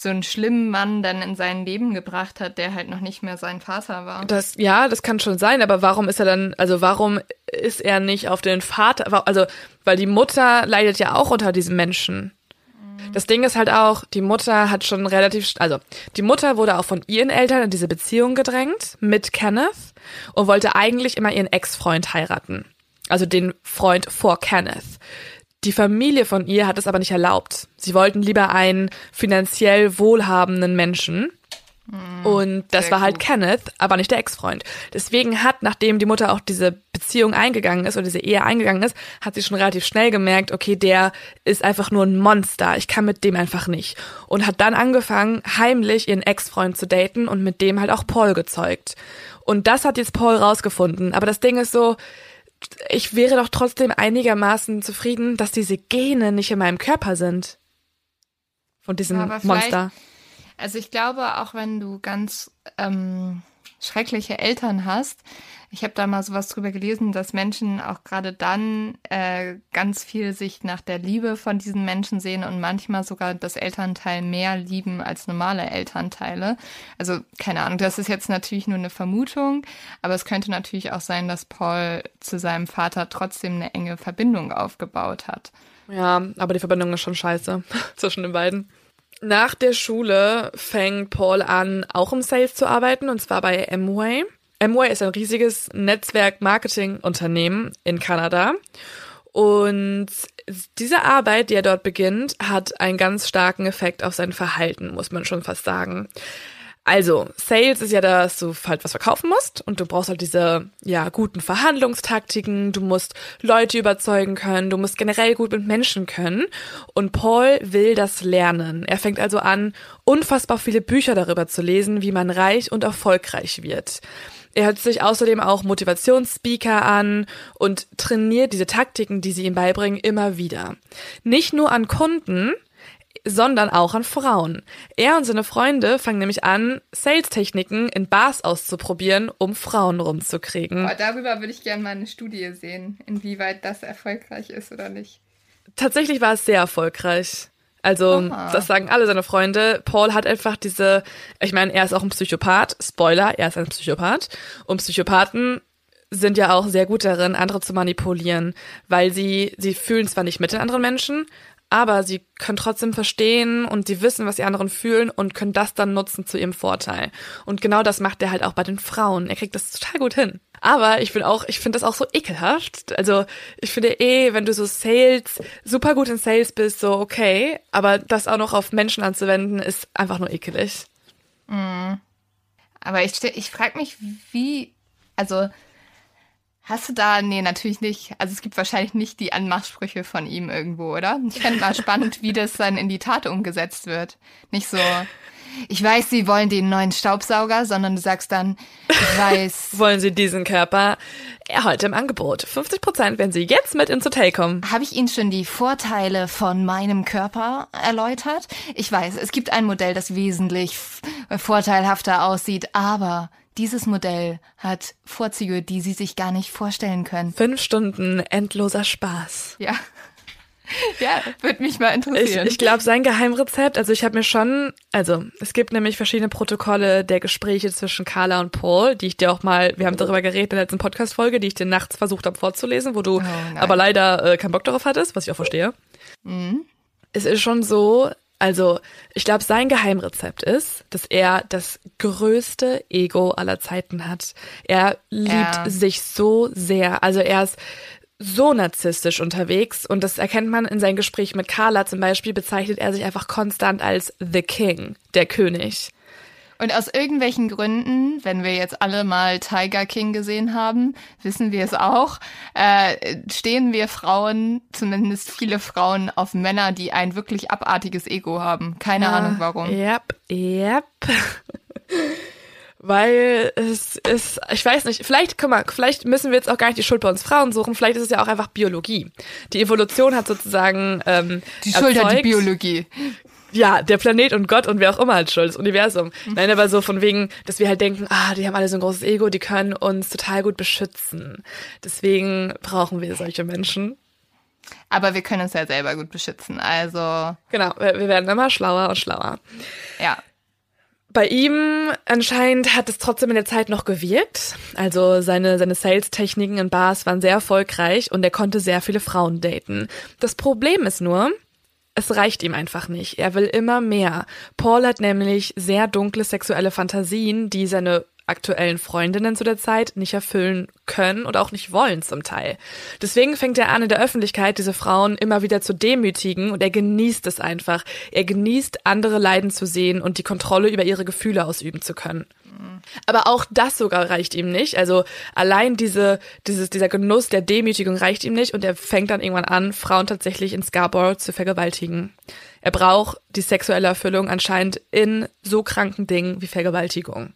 so einen schlimmen Mann dann in sein Leben gebracht hat, der halt noch nicht mehr sein Vater war. Das, ja, das kann schon sein, aber warum ist er dann, also warum ist er nicht auf den Vater, also, weil die Mutter leidet ja auch unter diesem Menschen. Mhm. Das Ding ist halt auch, die Mutter hat schon relativ, also die Mutter wurde auch von ihren Eltern in diese Beziehung gedrängt mit Kenneth und wollte eigentlich immer ihren Ex-Freund heiraten. Also den Freund vor Kenneth. Die Familie von ihr hat es aber nicht erlaubt. Sie wollten lieber einen finanziell wohlhabenden Menschen. Und das war halt gut. Kenneth, aber nicht der Ex-Freund. Deswegen hat, nachdem die Mutter auch diese Beziehung eingegangen ist oder diese Ehe eingegangen ist, hat sie schon relativ schnell gemerkt, okay, der ist einfach nur ein Monster. Ich kann mit dem einfach nicht. Und hat dann angefangen, heimlich ihren Ex-Freund zu daten und mit dem halt auch Paul gezeugt. Und das hat jetzt Paul rausgefunden. Aber das Ding ist so, ich wäre doch trotzdem einigermaßen zufrieden, dass diese Gene nicht in meinem Körper sind. Von diesem Ja, Monster. Also ich glaube, auch wenn du ganz ähm, schreckliche Eltern hast, ich habe da mal sowas drüber gelesen, dass Menschen auch gerade dann äh, ganz viel sich nach der Liebe von diesen Menschen sehen und manchmal sogar das Elternteil mehr lieben als normale Elternteile. Also keine Ahnung, das ist jetzt natürlich nur eine Vermutung, aber es könnte natürlich auch sein, dass Paul zu seinem Vater trotzdem eine enge Verbindung aufgebaut hat. Ja, aber die Verbindung ist schon scheiße [laughs] zwischen den beiden. Nach der Schule fängt Paul an, auch im Sales zu arbeiten, und zwar bei Amway. Amway ist ein riesiges Netzwerk-Marketing-Unternehmen in Kanada. Und diese Arbeit, die er dort beginnt, hat einen ganz starken Effekt auf sein Verhalten, muss man schon fast sagen. Also, Sales ist ja, dass du halt was verkaufen musst und du brauchst halt diese, ja, guten Verhandlungstaktiken, du musst Leute überzeugen können, du musst generell gut mit Menschen können und Paul will das lernen. Er fängt also an, unfassbar viele Bücher darüber zu lesen, wie man reich und erfolgreich wird. Er hört sich außerdem auch Motivationsspeaker an und trainiert diese Taktiken, die sie ihm beibringen, immer wieder. Nicht nur an Kunden, sondern auch an Frauen. Er und seine Freunde fangen nämlich an, Sales-Techniken in Bars auszuprobieren, um Frauen rumzukriegen. Aber darüber würde ich gerne mal eine Studie sehen, inwieweit das erfolgreich ist oder nicht. Tatsächlich war es sehr erfolgreich. Also, Aha. das sagen alle seine Freunde. Paul hat einfach diese, ich meine, er ist auch ein Psychopath. Spoiler, er ist ein Psychopath. Und Psychopathen sind ja auch sehr gut darin, andere zu manipulieren, weil sie, sie fühlen zwar nicht mit den anderen Menschen, aber sie können trotzdem verstehen und sie wissen, was die anderen fühlen und können das dann nutzen zu ihrem Vorteil. Und genau das macht er halt auch bei den Frauen. Er kriegt das total gut hin. Aber ich bin auch, ich finde das auch so ekelhaft. Also ich finde eh, wenn du so Sales, super gut in Sales bist, so okay, aber das auch noch auf Menschen anzuwenden, ist einfach nur ekelig. Aber ich, ich frage mich, wie, also hast du da, nee, natürlich nicht. Also es gibt wahrscheinlich nicht die Anmachsprüche von ihm irgendwo, oder? Ich fände mal spannend, wie das dann in die Tat umgesetzt wird. Nicht so, ich weiß, sie wollen den neuen Staubsauger, sondern du sagst dann, ich weiß, [laughs] Wollen Sie diesen Körper? Er heute im Angebot. 50 Prozent, wenn Sie jetzt mit ins Hotel kommen. Habe ich Ihnen schon die Vorteile von meinem Körper erläutert? Ich weiß, es gibt ein Modell, das wesentlich vorteilhafter aussieht, aber dieses Modell hat Vorzüge, die Sie sich gar nicht vorstellen können. Fünf Stunden endloser Spaß. Ja. [laughs] Ja, würde mich mal Ich, interessieren. ich glaube, sein Geheimrezept, also ich habe mir schon, also es gibt nämlich verschiedene Protokolle der Gespräche zwischen Carla und Paul, die ich dir auch mal, wir haben darüber geredet in der letzten Podcast-Folge, die ich dir nachts versucht habe vorzulesen, wo du Oh, aber leider äh, keinen Bock darauf hattest, was ich auch verstehe. Mhm. Es ist schon so, also ich glaube, sein Geheimrezept ist, dass er das größte Ego aller Zeiten hat. Er liebt Ja. sich so sehr. Also er ist so narzisstisch unterwegs und das erkennt man in seinem Gespräch mit Carla zum Beispiel, bezeichnet er sich einfach konstant als The King, der König. Und aus irgendwelchen Gründen, wenn wir jetzt alle mal Tiger King gesehen haben, wissen wir es auch, äh, stehen wir Frauen, zumindest viele Frauen, auf Männer, die ein wirklich abartiges Ego haben. Keine Ahnung warum. Yep, yep. [laughs] Weil es ist, ich weiß nicht, vielleicht, guck mal, vielleicht müssen wir jetzt auch gar nicht die Schuld bei uns Frauen suchen, vielleicht ist es ja auch einfach Biologie. Die Evolution hat sozusagen ähm, Die Schuld hat die erzeugt- Biologie. Ja, der Planet und Gott und wer auch immer hat Schuld, das Universum. Mhm. Nein, aber so von wegen, dass wir halt denken, ah, die haben alle so ein großes Ego, die können uns total gut beschützen. Deswegen brauchen wir solche Menschen. Aber wir können uns ja selber gut beschützen. Also, Genau, wir wir werden immer schlauer und schlauer. ja. Bei ihm anscheinend hat es trotzdem in der Zeit noch gewirkt. Also seine, seine Sales-Techniken in Bars waren sehr erfolgreich und er konnte sehr viele Frauen daten. Das Problem ist nur, es reicht ihm einfach nicht. Er will immer mehr. Paul hat nämlich sehr dunkle sexuelle Fantasien, die seine aktuellen Freundinnen zu der Zeit nicht erfüllen können und auch nicht wollen zum Teil. Deswegen fängt er an, in der Öffentlichkeit diese Frauen immer wieder zu demütigen und er genießt es einfach. Er genießt, andere leiden zu sehen und die Kontrolle über ihre Gefühle ausüben zu können. Aber auch das sogar reicht ihm nicht. Also allein diese, dieses, dieser Genuss der Demütigung reicht ihm nicht und er fängt dann irgendwann an, Frauen tatsächlich in Scarborough zu vergewaltigen. Er braucht die sexuelle Erfüllung anscheinend in so kranken Dingen wie Vergewaltigung.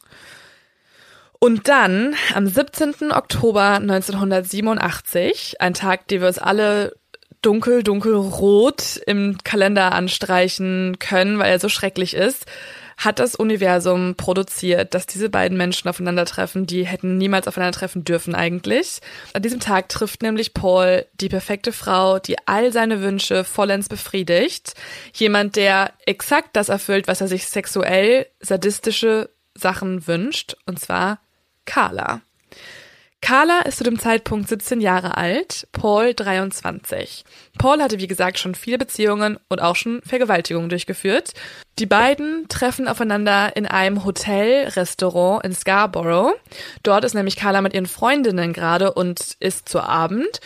Und dann, am 17. Oktober 1987, ein Tag, den wir uns alle dunkel, dunkelrot im Kalender anstreichen können, weil er so schrecklich ist, hat das Universum produziert, dass diese beiden Menschen aufeinandertreffen, die hätten niemals aufeinandertreffen dürfen eigentlich. An diesem Tag trifft nämlich Paul die perfekte Frau, die all seine Wünsche vollends befriedigt. Jemand, der exakt das erfüllt, was er sich sexuell sadistische Sachen wünscht, und zwar Carla. Carla ist zu dem Zeitpunkt 17 Jahre alt, Paul 23. Paul hatte wie gesagt schon viele Beziehungen und auch schon Vergewaltigungen durchgeführt. Die beiden treffen aufeinander in einem Hotel-Restaurant in Scarborough. Dort ist nämlich Carla mit ihren Freundinnen gerade und isst zu Abend.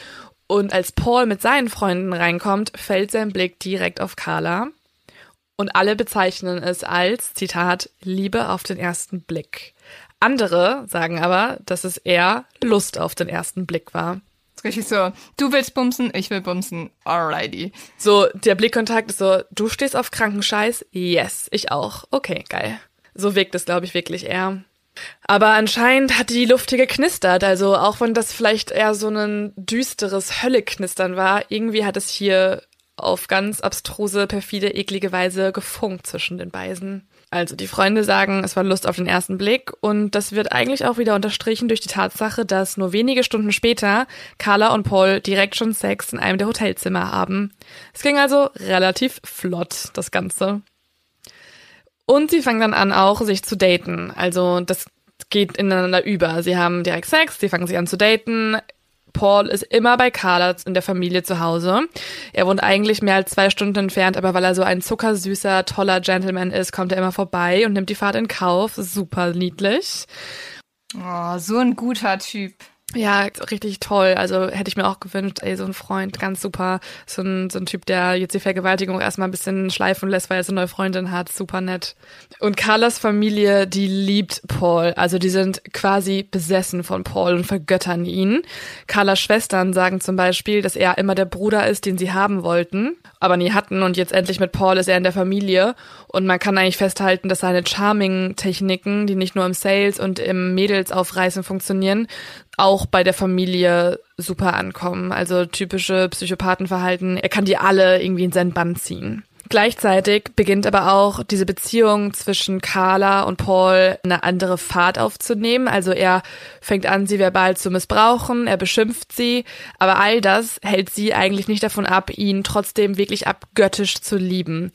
Und als Paul mit seinen Freunden reinkommt, fällt sein Blick direkt auf Carla. Und alle bezeichnen es als, Zitat, Liebe auf den ersten Blick. Andere sagen aber, dass es eher Lust auf den ersten Blick war. Richtig so, du willst bumsen, ich will bumsen, alrighty. So, der Blickkontakt ist so, du stehst auf kranken Scheiß? Yes, ich auch. Okay, geil. So wirkt es, glaube ich, wirklich eher. Aber anscheinend hat die Luft hier geknistert. Also auch wenn das vielleicht eher so ein düsteres Hölleknistern war, irgendwie hat es hier auf ganz abstruse, perfide, eklige Weise gefunkt zwischen den beiden. Also die Freunde sagen, es war Lust auf den ersten Blick und das wird eigentlich auch wieder unterstrichen durch die Tatsache, dass nur wenige Stunden später Carla und Paul direkt schon Sex in einem der Hotelzimmer haben. Es ging also relativ flott, das Ganze. Und sie fangen dann an auch sich zu daten. Also das geht ineinander über. Sie haben direkt Sex, sie fangen sich an zu daten. Paul ist immer bei Carla in der Familie zu Hause. Er wohnt eigentlich mehr als zwei Stunden entfernt, aber weil er so ein zuckersüßer, toller Gentleman ist, kommt er immer vorbei und nimmt die Fahrt in Kauf. Super niedlich. Oh, so ein guter Typ. Ja, richtig toll. Also hätte ich mir auch gewünscht, ey, so ein Freund, ganz super. So ein, so ein Typ, der jetzt die Vergewaltigung erstmal ein bisschen schleifen lässt, weil er so eine neue Freundin hat. Super nett. Und Carlas Familie, die liebt Paul. Also die sind quasi besessen von Paul und vergöttern ihn. Carlas Schwestern sagen zum Beispiel, dass er immer der Bruder ist, den sie haben wollten, aber nie hatten. Und jetzt endlich mit Paul ist er in der Familie. Und man kann eigentlich festhalten, dass seine Charming-Techniken, die nicht nur im Sales und im Mädels aufreißen funktionieren, auch bei der Familie super ankommen. Also typische Psychopathenverhalten. Er kann die alle irgendwie in seinen Bann ziehen. Gleichzeitig beginnt aber auch diese Beziehung zwischen Carla und Paul eine andere Fahrt aufzunehmen. Also er fängt an, sie verbal zu missbrauchen, er beschimpft sie, aber all das hält sie eigentlich nicht davon ab, ihn trotzdem wirklich abgöttisch zu lieben.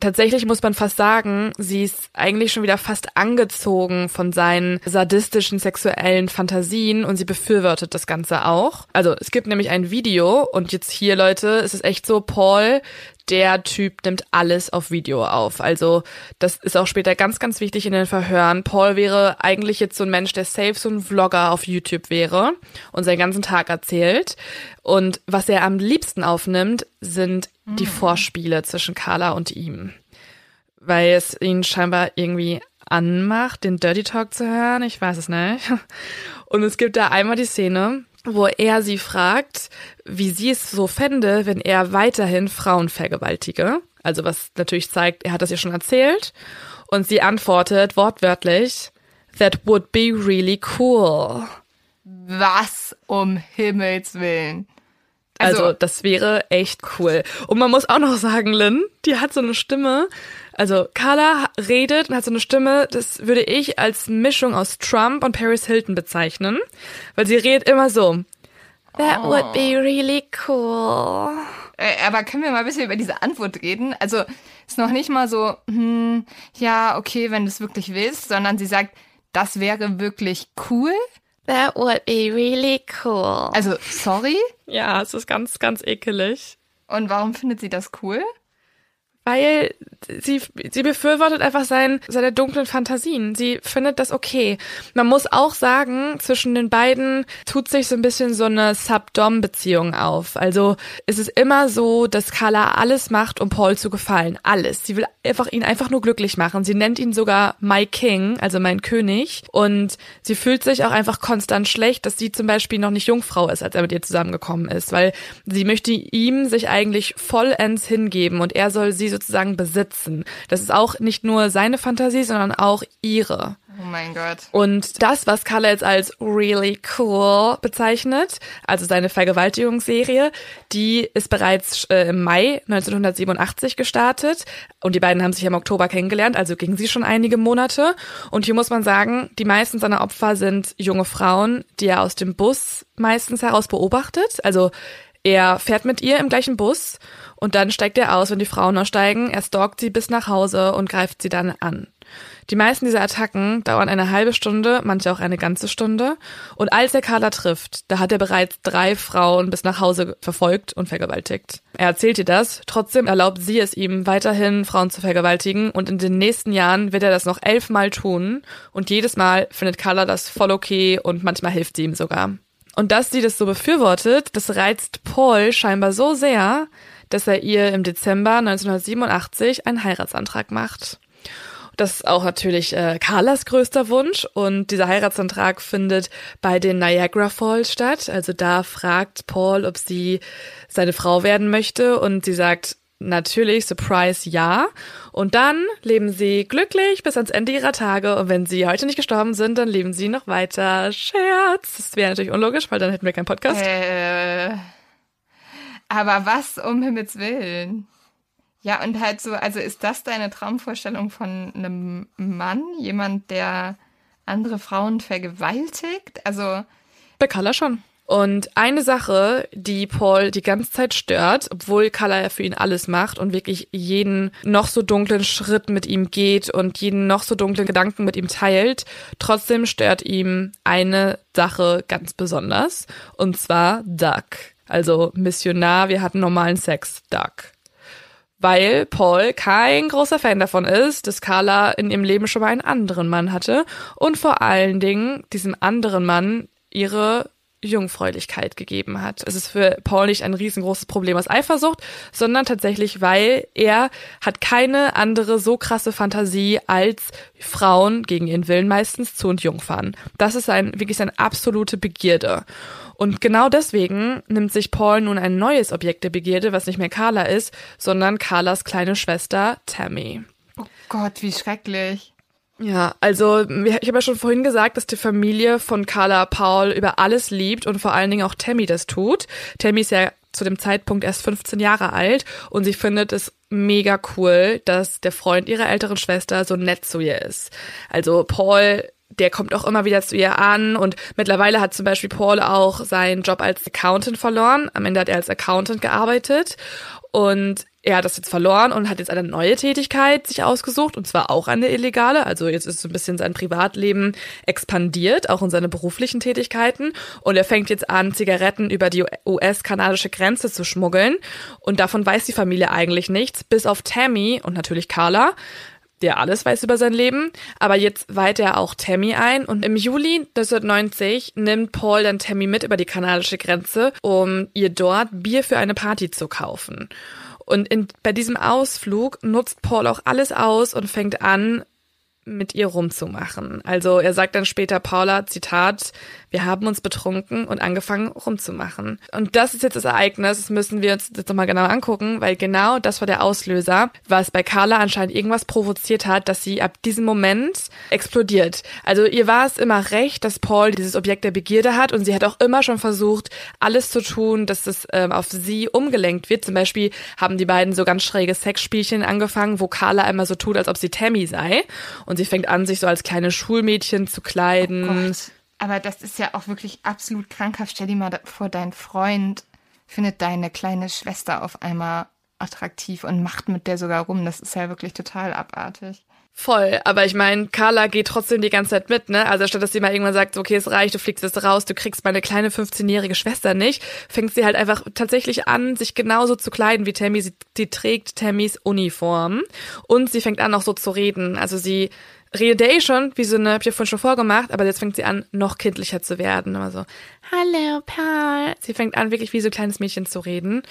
Tatsächlich muss man fast sagen, sie ist eigentlich schon wieder fast angezogen von seinen sadistischen sexuellen Fantasien und sie befürwortet das Ganze auch. Also es gibt nämlich ein Video und jetzt hier, Leute, es ist echt so, Paul der Typ nimmt alles auf Video auf. Also das ist auch später ganz, ganz wichtig in den Verhören. Paul wäre eigentlich jetzt so ein Mensch, der safe so ein Vlogger auf YouTube wäre und seinen ganzen Tag erzählt. Und was er am liebsten aufnimmt, sind die hm. Vorspiele zwischen Carla und ihm. Weil es ihn scheinbar irgendwie anmacht, den Dirty Talk zu hören. Ich weiß es nicht. [laughs] Und es gibt da einmal die Szene, wo er sie fragt, wie sie es so fände, wenn er weiterhin Frauen vergewaltige. Also was natürlich zeigt, er hat das ihr schon erzählt. Und sie antwortet wortwörtlich, That would be really cool. Was um Himmels Willen. Also, also, das wäre echt cool. Und man muss auch noch sagen, Lynn, die hat so eine Stimme. Also Carla redet und hat so eine Stimme, das würde ich als Mischung aus Trump und Paris Hilton bezeichnen. Weil sie redet immer so. That oh. would be really cool. Äh, aber können wir mal ein bisschen über diese Antwort reden? Also ist noch nicht mal so, hm, ja, okay, wenn du es wirklich willst, sondern sie sagt, das wäre wirklich cool. That would be really cool. Also, sorry? Ja, es ist ganz, ganz ekelig. Und warum findet sie das cool? Weil sie, sie befürwortet einfach sein, seine dunklen Fantasien. Sie findet das okay. Man muss auch sagen, zwischen den beiden tut sich so ein bisschen so eine Sub-Dom-Beziehung auf. Also es ist immer so, dass Carla alles macht, um Paul zu gefallen. Alles. Sie will einfach ihn einfach nur glücklich machen. Sie nennt ihn sogar My King, also mein König. Und sie fühlt sich auch einfach konstant schlecht, dass sie zum Beispiel noch nicht Jungfrau ist, als er mit ihr zusammengekommen ist, weil sie möchte ihm sich eigentlich vollends hingeben und er soll sie sozusagen besitzen. Das ist auch nicht nur seine Fantasie, sondern auch ihre. Oh mein Gott. Und das, was Carla jetzt als really cool bezeichnet, also seine Vergewaltigungsserie, die ist bereits äh, im Mai 1987 gestartet und die beiden haben sich im Oktober kennengelernt, also gingen sie schon einige Monate. Und hier muss man sagen, die meisten seiner Opfer sind junge Frauen, die er aus dem Bus meistens heraus beobachtet. Also er fährt mit ihr im gleichen Bus und dann steigt er aus, wenn die Frauen aussteigen. Er stalkt sie bis nach Hause und greift sie dann an. Die meisten dieser Attacken dauern eine halbe Stunde, manche auch eine ganze Stunde. Und als er Carla trifft, da hat er bereits drei Frauen bis nach Hause verfolgt und vergewaltigt. Er erzählt ihr das, trotzdem erlaubt sie es ihm weiterhin, Frauen zu vergewaltigen. Und in den nächsten Jahren wird er das noch elfmal tun. Und jedes Mal findet Carla das voll okay und manchmal hilft sie ihm sogar. Und dass sie das so befürwortet, das reizt Paul scheinbar so sehr, dass er ihr im Dezember 1987 einen Heiratsantrag macht. Das ist auch natürlich äh, Carlas größter Wunsch und dieser Heiratsantrag findet bei den Niagara Falls statt. Also da fragt Paul, ob sie seine Frau werden möchte und sie sagt natürlich, Surprise, ja. Und dann leben sie glücklich bis ans Ende ihrer Tage und wenn sie heute nicht gestorben sind, dann leben sie noch weiter. Scherz. Das wäre natürlich unlogisch, weil dann hätten wir keinen Podcast. Äh, aber was um Himmels Willen? Ja, und halt so, also ist das deine Traumvorstellung von einem Mann? Jemand, der andere Frauen vergewaltigt? Also. Bei Carla schon. Und eine Sache, die Paul die ganze Zeit stört, obwohl Carla ja für ihn alles macht und wirklich jeden noch so dunklen Schritt mit ihm geht und jeden noch so dunklen Gedanken mit ihm teilt, trotzdem stört ihm eine Sache ganz besonders. Und zwar Duck. Also Missionar, wir hatten normalen Sex, Duck weil Paul kein großer Fan davon ist, dass Carla in ihrem Leben schon mal einen anderen Mann hatte und vor allen Dingen diesem anderen Mann ihre Jungfräulichkeit gegeben hat. Es ist für Paul nicht ein riesengroßes Problem aus Eifersucht, sondern tatsächlich, weil er hat keine andere so krasse Fantasie als Frauen gegen ihren Willen meistens zu und Jungfern. Das ist ein, wirklich seine absolute Begierde. Und genau deswegen nimmt sich Paul nun ein neues Objekt der Begierde, was nicht mehr Carla ist, sondern Carlas kleine Schwester Tammy. Oh Gott, wie schrecklich. Ja, also ich habe ja schon vorhin gesagt, dass die Familie von Carla Paul über alles liebt und vor allen Dingen auch Tammy das tut. Tammy ist ja zu dem Zeitpunkt erst 15 Jahre alt und sie findet es mega cool, dass der Freund ihrer älteren Schwester so nett zu ihr ist. Also Paul der kommt auch immer wieder zu ihr an und mittlerweile hat zum Beispiel Paul auch seinen Job als Accountant verloren. Am Ende hat er als Accountant gearbeitet und er hat das jetzt verloren und hat jetzt eine neue Tätigkeit sich ausgesucht und zwar auch eine illegale. Also jetzt ist so ein bisschen sein Privatleben expandiert, auch in seine beruflichen Tätigkeiten und er fängt jetzt an, Zigaretten über die US-kanadische Grenze zu schmuggeln und davon weiß die Familie eigentlich nichts, bis auf Tammy und natürlich Carla der alles weiß über sein Leben, aber jetzt weiht er auch Tammy ein und im Juli 1990 nimmt Paul dann Tammy mit über die kanadische Grenze, um ihr dort Bier für eine Party zu kaufen. Und in, bei diesem Ausflug nutzt Paul auch alles aus und fängt an, mit ihr rumzumachen. Also er sagt dann später Paula, Zitat, wir haben uns betrunken und angefangen rumzumachen. Und das ist jetzt das Ereignis, das müssen wir uns jetzt nochmal genau angucken, weil genau das war der Auslöser, was bei Carla anscheinend irgendwas provoziert hat, dass sie ab diesem Moment explodiert. Also ihr war es immer recht, dass Paul dieses Objekt der Begierde hat und sie hat auch immer schon versucht, alles zu tun, dass es ähm, auf sie umgelenkt wird. Zum Beispiel haben die beiden so ganz schräge Sexspielchen angefangen, wo Carla einmal so tut, als ob sie Tammy sei. Und sie fängt an, sich so als kleine Schulmädchen zu kleiden. Oh aber das ist ja auch wirklich absolut krankhaft. Stell dir mal vor, dein Freund findet deine kleine Schwester auf einmal attraktiv und macht mit der sogar rum. Das ist ja wirklich total abartig. Voll, aber ich meine, Carla geht trotzdem die ganze Zeit mit, ne? Also statt dass sie mal irgendwann sagt, okay, es reicht, du fliegst jetzt raus, du kriegst meine kleine 15-jährige Schwester nicht, fängt sie halt einfach tatsächlich an, sich genauso zu kleiden wie Tammy. Sie, sie trägt Tammys Uniform und sie fängt an, auch so zu reden. Also sie redet eh schon, wie so eine, hab ich ja vorhin schon vorgemacht, aber jetzt fängt sie an, noch kindlicher zu werden. Immer so, hallo, Paul. Sie fängt an, wirklich wie so ein kleines Mädchen zu reden.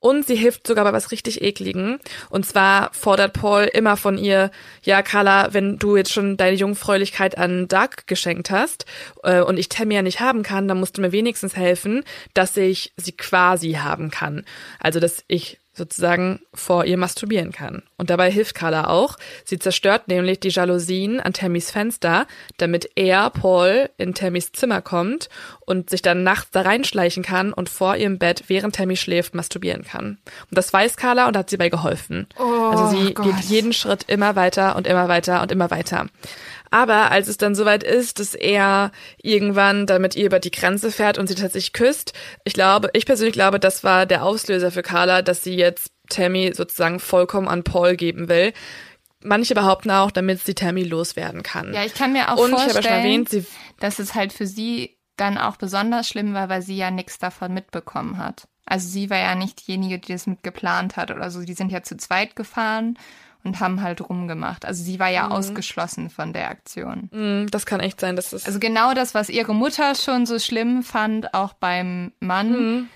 Und sie hilft sogar bei was richtig ekligen. Und zwar fordert Paul immer von ihr, ja, Carla, wenn du jetzt schon deine Jungfräulichkeit an Doug geschenkt hast äh, und ich Tammy ja nicht haben kann, dann musst du mir wenigstens helfen, dass ich sie quasi haben kann. Also, dass ich sozusagen vor ihr masturbieren kann. Und dabei hilft Carla auch. Sie zerstört nämlich die Jalousien an Tammys Fenster, damit er, Paul, in Tammys Zimmer kommt und sich dann nachts da reinschleichen kann und vor ihrem Bett, während Tammy schläft, masturbieren kann. Und das weiß Carla und hat sie bei geholfen. Oh, also sie Gott. geht jeden Schritt immer weiter und immer weiter und immer weiter. Aber als es dann soweit ist, dass er irgendwann dann mit ihr über die Grenze fährt und sie tatsächlich küsst, ich glaube, ich persönlich glaube, das war der Auslöser für Carla, dass sie jetzt Tammy sozusagen vollkommen an Paul geben will. Manche behaupten auch, damit sie Tammy loswerden kann. Ja, ich kann mir auch und ich habe ja vorstellen, schon erwähnt, sie dass es halt für sie dann auch besonders schlimm war, weil sie ja nichts davon mitbekommen hat. Also sie war ja nicht diejenige, die das mitgeplant hat oder so. Die sind ja zu zweit gefahren und haben halt rumgemacht. Also sie war ja Mhm. ausgeschlossen von der Aktion. Mm, das kann echt sein, dass es Also genau das, was ihre Mutter schon so schlimm fand, auch beim Mann, Mhm.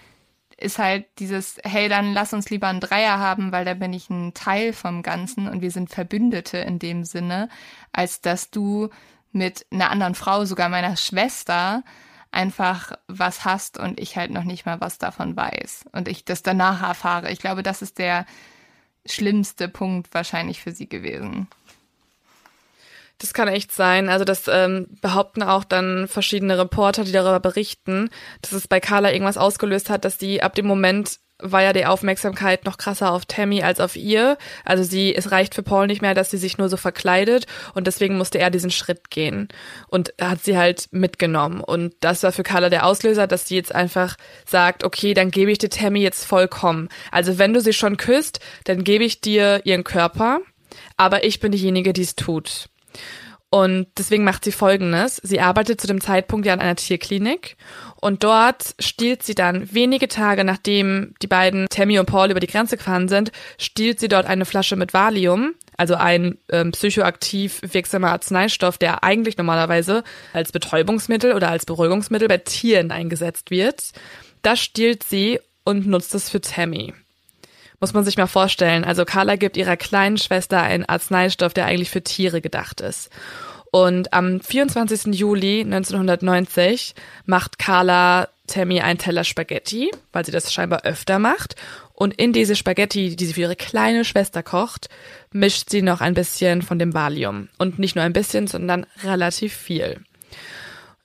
ist halt dieses, hey, dann lass uns lieber einen Dreier haben, weil da bin ich ein Teil vom Ganzen und wir sind Verbündete in dem Sinne, als dass du mit einer anderen Frau, sogar meiner Schwester, einfach was hast und ich halt noch nicht mal was davon weiß und ich das danach erfahre. Ich glaube, das ist der schlimmste Punkt wahrscheinlich für sie gewesen. Das kann echt sein. Also das ähm, behaupten auch dann verschiedene Reporter, die darüber berichten, dass es bei Carla irgendwas ausgelöst hat, dass die ab dem Moment war ja die Aufmerksamkeit noch krasser auf Tammy als auf ihr. Also sie, es reicht für Paul nicht mehr, dass sie sich nur so verkleidet und deswegen musste er diesen Schritt gehen und hat sie halt mitgenommen. Und das war für Carla der Auslöser, dass sie jetzt einfach sagt, okay, dann gebe ich dir Tammy jetzt vollkommen. Also wenn du sie schon küsst, dann gebe ich dir ihren Körper, aber ich bin diejenige, die es tut. Und deswegen macht sie Folgendes. Sie arbeitet zu dem Zeitpunkt ja an einer Tierklinik und dort stiehlt sie dann wenige Tage nachdem die beiden Tammy und Paul über die Grenze gefahren sind, stiehlt sie dort eine Flasche mit Valium, also ein ähm, psychoaktiv wirksamer Arzneistoff, der eigentlich normalerweise als Betäubungsmittel oder als Beruhigungsmittel bei Tieren eingesetzt wird. Das stiehlt sie und nutzt es für Tammy. Muss man sich mal vorstellen. Also Carla gibt ihrer kleinen Schwester einen Arzneistoff, der eigentlich für Tiere gedacht ist. Und am 24. Juli 1990 macht Carla Tammy einen Teller Spaghetti, weil sie das scheinbar öfter macht. Und in diese Spaghetti, die sie für ihre kleine Schwester kocht, mischt sie noch ein bisschen von dem Valium. Und nicht nur ein bisschen, sondern relativ viel.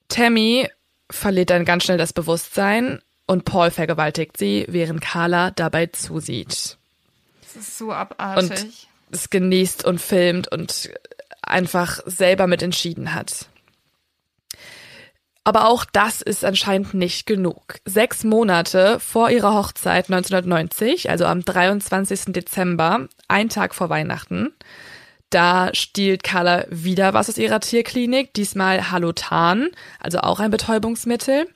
Tammy verliert dann ganz schnell das Bewusstsein und Paul vergewaltigt sie, während Carla dabei zusieht. Das ist so abartig. Es genießt und filmt und einfach selber mit entschieden hat. Aber auch das ist anscheinend nicht genug. Sechs Monate vor ihrer Hochzeit 1990, also am 23. Dezember, ein Tag vor Weihnachten, da stiehlt Carla wieder was aus ihrer Tierklinik, diesmal Halotan, also auch ein Betäubungsmittel.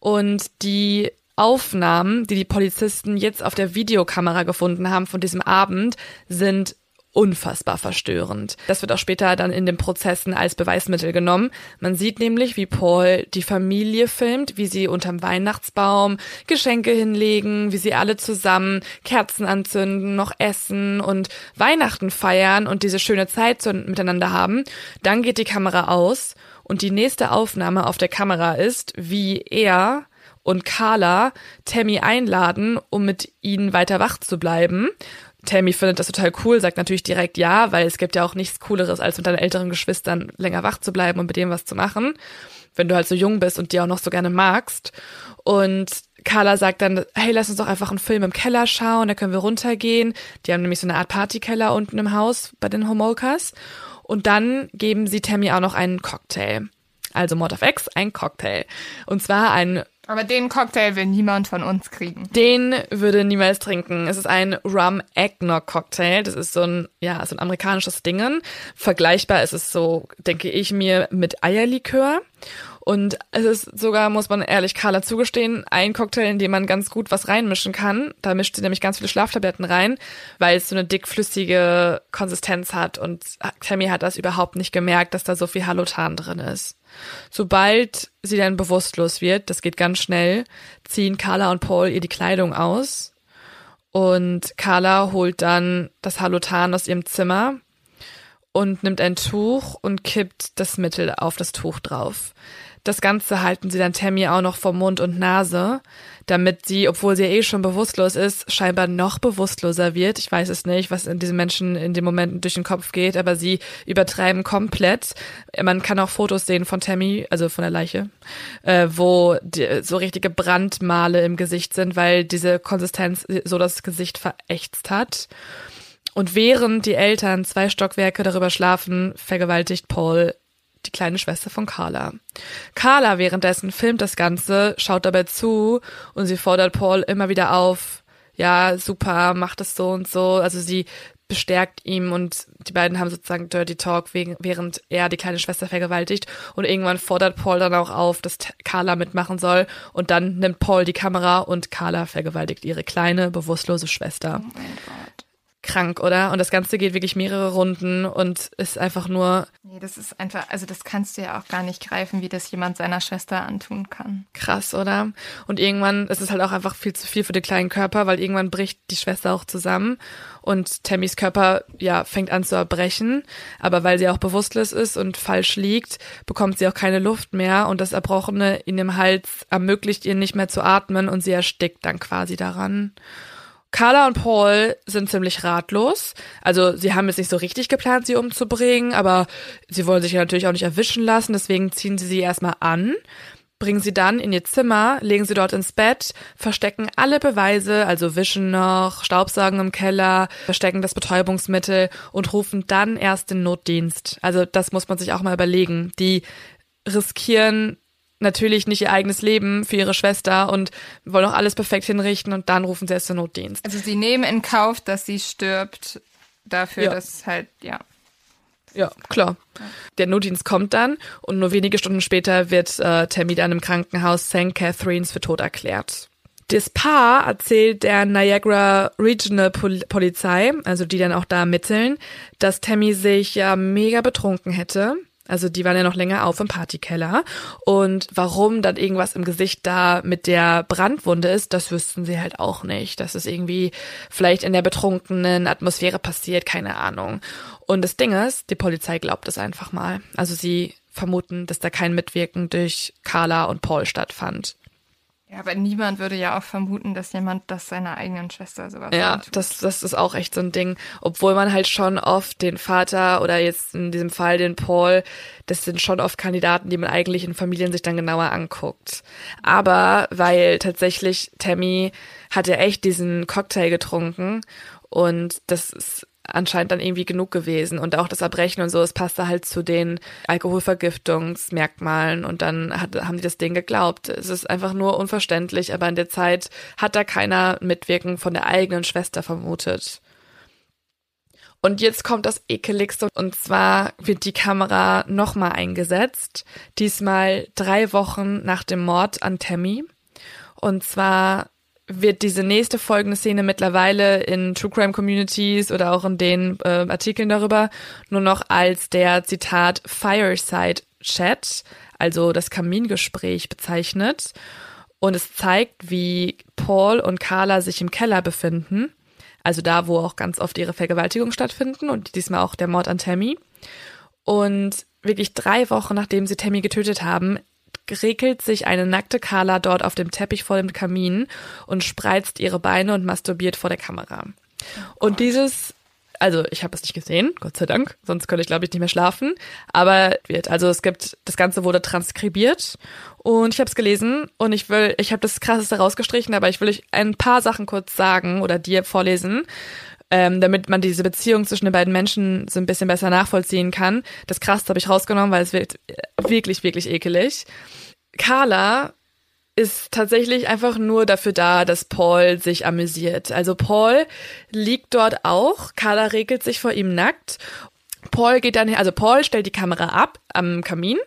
Und die Aufnahmen, die die Polizisten jetzt auf der Videokamera gefunden haben von diesem Abend, sind unfassbar verstörend. Das wird auch später dann in den Prozessen als Beweismittel genommen. Man sieht nämlich, wie Paul die Familie filmt, wie sie unterm Weihnachtsbaum Geschenke hinlegen, wie sie alle zusammen Kerzen anzünden, noch essen und Weihnachten feiern und diese schöne Zeit miteinander haben. Dann geht die Kamera aus und die nächste Aufnahme auf der Kamera ist, wie er und Carla Tammy einladen, um mit ihnen weiter wach zu bleiben. Tammy findet das total cool, sagt natürlich direkt ja, weil es gibt ja auch nichts Cooleres, als mit deinen älteren Geschwistern länger wach zu bleiben und mit dem was zu machen, wenn du halt so jung bist und die auch noch so gerne magst. Und Carla sagt dann, hey, lass uns doch einfach einen Film im Keller schauen, da können wir runtergehen. Die haben nämlich so eine Art Partykeller unten im Haus bei den Homolkas. Und dann geben sie Tammy auch noch einen Cocktail. Also Mord of X, ein Cocktail. Und zwar ein Aber den Cocktail will niemand von uns kriegen. Den würde niemals trinken. Es ist ein Rum Eggnog Cocktail. Das ist so ein, ja, so ein amerikanisches Dingen. Vergleichbar ist es so, denke ich mir, mit Eierlikör. Und es ist sogar, muss man ehrlich Carla zugestehen, ein Cocktail, in dem man ganz gut was reinmischen kann. Da mischt sie nämlich ganz viele Schlaftabletten rein, weil es so eine dickflüssige Konsistenz hat. Und Tammy hat das überhaupt nicht gemerkt, dass da so viel Halotan drin ist. Sobald sie dann bewusstlos wird, das geht ganz schnell, ziehen Carla und Paul ihr die Kleidung aus. Und Carla holt dann das Halotan aus ihrem Zimmer und nimmt ein Tuch und kippt das Mittel auf das Tuch drauf. Das Ganze halten sie dann Tammy auch noch vor Mund und Nase, damit sie, obwohl sie eh schon bewusstlos ist, scheinbar noch bewusstloser wird. Ich weiß es nicht, was in diesen Menschen in dem Moment durch den Kopf geht, aber sie übertreiben komplett. Man kann auch Fotos sehen von Tammy, also von der Leiche, äh, wo die, so richtige Brandmale im Gesicht sind, weil diese Konsistenz so das Gesicht verächtzt hat. Und während die Eltern zwei Stockwerke darüber schlafen, vergewaltigt Paul die kleine Schwester von Carla. Carla währenddessen filmt das Ganze, schaut dabei zu und sie fordert Paul immer wieder auf, ja, super, mach das so und so. Also sie bestärkt ihm und die beiden haben sozusagen Dirty Talk, während er die kleine Schwester vergewaltigt und irgendwann fordert Paul dann auch auf, dass Carla mitmachen soll und dann nimmt Paul die Kamera und Carla vergewaltigt ihre kleine, bewusstlose Schwester. Oh krank, oder? Und das Ganze geht wirklich mehrere Runden und ist einfach nur. Nee, das ist einfach, also das kannst du ja auch gar nicht greifen, wie das jemand seiner Schwester antun kann. Krass, oder? Und irgendwann ist es halt auch einfach viel zu viel für den kleinen Körper, weil irgendwann bricht die Schwester auch zusammen und Tammys Körper, ja, fängt an zu erbrechen. Aber weil sie auch bewusstlos ist und falsch liegt, bekommt sie auch keine Luft mehr und das Erbrochene in dem Hals ermöglicht ihr nicht mehr zu atmen und sie erstickt dann quasi daran. Carla und Paul sind ziemlich ratlos. Also sie haben jetzt nicht so richtig geplant, sie umzubringen, aber sie wollen sich ja natürlich auch nicht erwischen lassen, deswegen ziehen sie sie erstmal an, bringen sie dann in ihr Zimmer, legen sie dort ins Bett, verstecken alle Beweise, also wischen noch, Staubsaugen im Keller, verstecken das Betäubungsmittel und rufen dann erst den Notdienst. Also das muss man sich auch mal überlegen. Die riskieren natürlich nicht ihr eigenes Leben für ihre Schwester und wollen auch alles perfekt hinrichten und dann rufen sie erst den Notdienst. Also sie nehmen in Kauf, dass sie stirbt, dafür, ja. dass halt, ja. Ja, klar. Ja. Der Notdienst kommt dann und nur wenige Stunden später wird äh, Tammy dann im Krankenhaus St. Catharines für tot erklärt. Das Paar erzählt der Niagara Regional Pol Polizei, also die dann auch da ermitteln, dass Tammy sich ja mega betrunken hätte also die waren ja noch länger auf im Partykeller. Und warum dann irgendwas im Gesicht da mit der Brandwunde ist, das wüssten sie halt auch nicht. Das ist irgendwie vielleicht in der betrunkenen Atmosphäre passiert, keine Ahnung. Und das Ding ist, die Polizei glaubt es einfach mal. Also sie vermuten, dass da kein Mitwirken durch Carla und Paul stattfand. Ja, aber niemand würde ja auch vermuten, dass jemand das seiner eigenen Schwester sowas Ja, das, das ist auch echt so ein Ding. Obwohl man halt schon oft den Vater oder jetzt in diesem Fall den Paul, das sind schon oft Kandidaten, die man eigentlich in Familien sich dann genauer anguckt. Aber weil tatsächlich Tammy hat ja echt diesen Cocktail getrunken und das ist anscheinend dann irgendwie genug gewesen. Und auch das Erbrechen und so, es passte halt zu den Alkoholvergiftungsmerkmalen und dann hat, haben die das Ding geglaubt. Es ist einfach nur unverständlich, aber in der Zeit hat da keiner Mitwirken von der eigenen Schwester vermutet. Und jetzt kommt das ekeligste und zwar wird die Kamera nochmal eingesetzt. Diesmal drei Wochen nach dem Mord an Tammy. Und zwar wird diese nächste folgende Szene mittlerweile in True Crime Communities oder auch in den äh, Artikeln darüber nur noch als der Zitat Fireside Chat, also das Kamingespräch bezeichnet. Und es zeigt, wie Paul und Carla sich im Keller befinden. Also da, wo auch ganz oft ihre Vergewaltigungen stattfinden und diesmal auch der Mord an Tammy. Und wirklich drei Wochen nachdem sie Tammy getötet haben, regelt sich eine nackte Carla dort auf dem Teppich vor dem Kamin und spreizt ihre Beine und masturbiert vor der Kamera. Und dieses also ich habe es nicht gesehen, Gott sei Dank, sonst könnte ich glaube ich nicht mehr schlafen. Aber wird, also es gibt, das Ganze wurde transkribiert und ich habe es gelesen und ich will, ich habe das Krasseste rausgestrichen, aber ich will euch ein paar Sachen kurz sagen oder dir vorlesen, ähm, damit man diese Beziehung zwischen den beiden Menschen so ein bisschen besser nachvollziehen kann. Das Krasseste habe ich rausgenommen, weil es wird wirklich, wirklich ekelig. Carla ist tatsächlich einfach nur dafür da, dass Paul sich amüsiert. Also Paul liegt dort auch, Carla regelt sich vor ihm nackt. Paul geht dann, also Paul stellt die Kamera ab am Kamin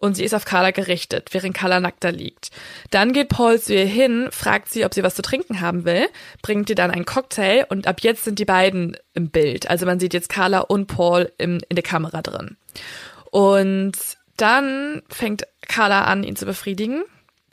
und sie ist auf Carla gerichtet, während Carla nackt da liegt. Dann geht Paul zu ihr hin, fragt sie, ob sie was zu trinken haben will, bringt ihr dann einen Cocktail und ab jetzt sind die beiden im Bild. Also man sieht jetzt Carla und Paul im, in der Kamera drin. Und dann fängt Carla an, ihn zu befriedigen.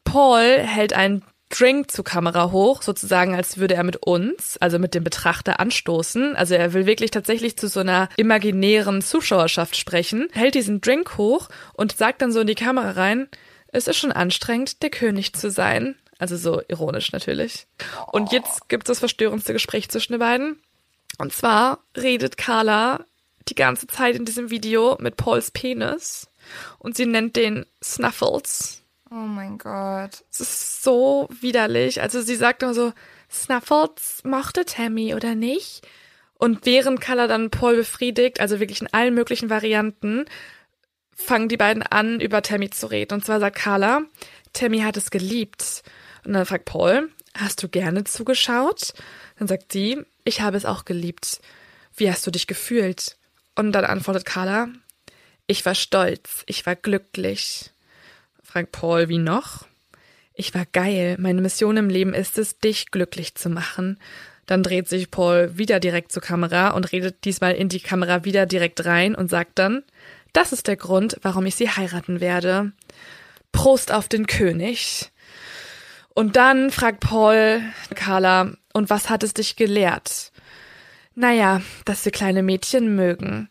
Paul hält einen Drink zur Kamera hoch, sozusagen, als würde er mit uns, also mit dem Betrachter, anstoßen. Also er will wirklich tatsächlich zu so einer imaginären Zuschauerschaft sprechen, hält diesen Drink hoch und sagt dann so in die Kamera rein, es ist schon anstrengend, der König zu sein. Also so ironisch natürlich. Und jetzt gibt es das verstörendste Gespräch zwischen den beiden. Und zwar redet Carla die ganze Zeit in diesem Video mit Pauls Penis und sie nennt den Snuffles. Oh mein Gott. Es ist so widerlich. Also sie sagt immer so, Snuffles mochte Tammy oder nicht? Und während Carla dann Paul befriedigt, also wirklich in allen möglichen Varianten, fangen die beiden an, über Tammy zu reden. Und zwar sagt Carla, Tammy hat es geliebt. Und dann fragt Paul, hast du gerne zugeschaut? Dann sagt sie, ich habe es auch geliebt. Wie hast du dich gefühlt? Und dann antwortet Carla, ich war stolz, ich war glücklich fragt Paul, wie noch? Ich war geil. Meine Mission im Leben ist es, dich glücklich zu machen. Dann dreht sich Paul wieder direkt zur Kamera und redet diesmal in die Kamera wieder direkt rein und sagt dann, das ist der Grund, warum ich sie heiraten werde. Prost auf den König. Und dann fragt Paul Carla, und was hat es dich gelehrt? Naja, dass wir kleine Mädchen mögen.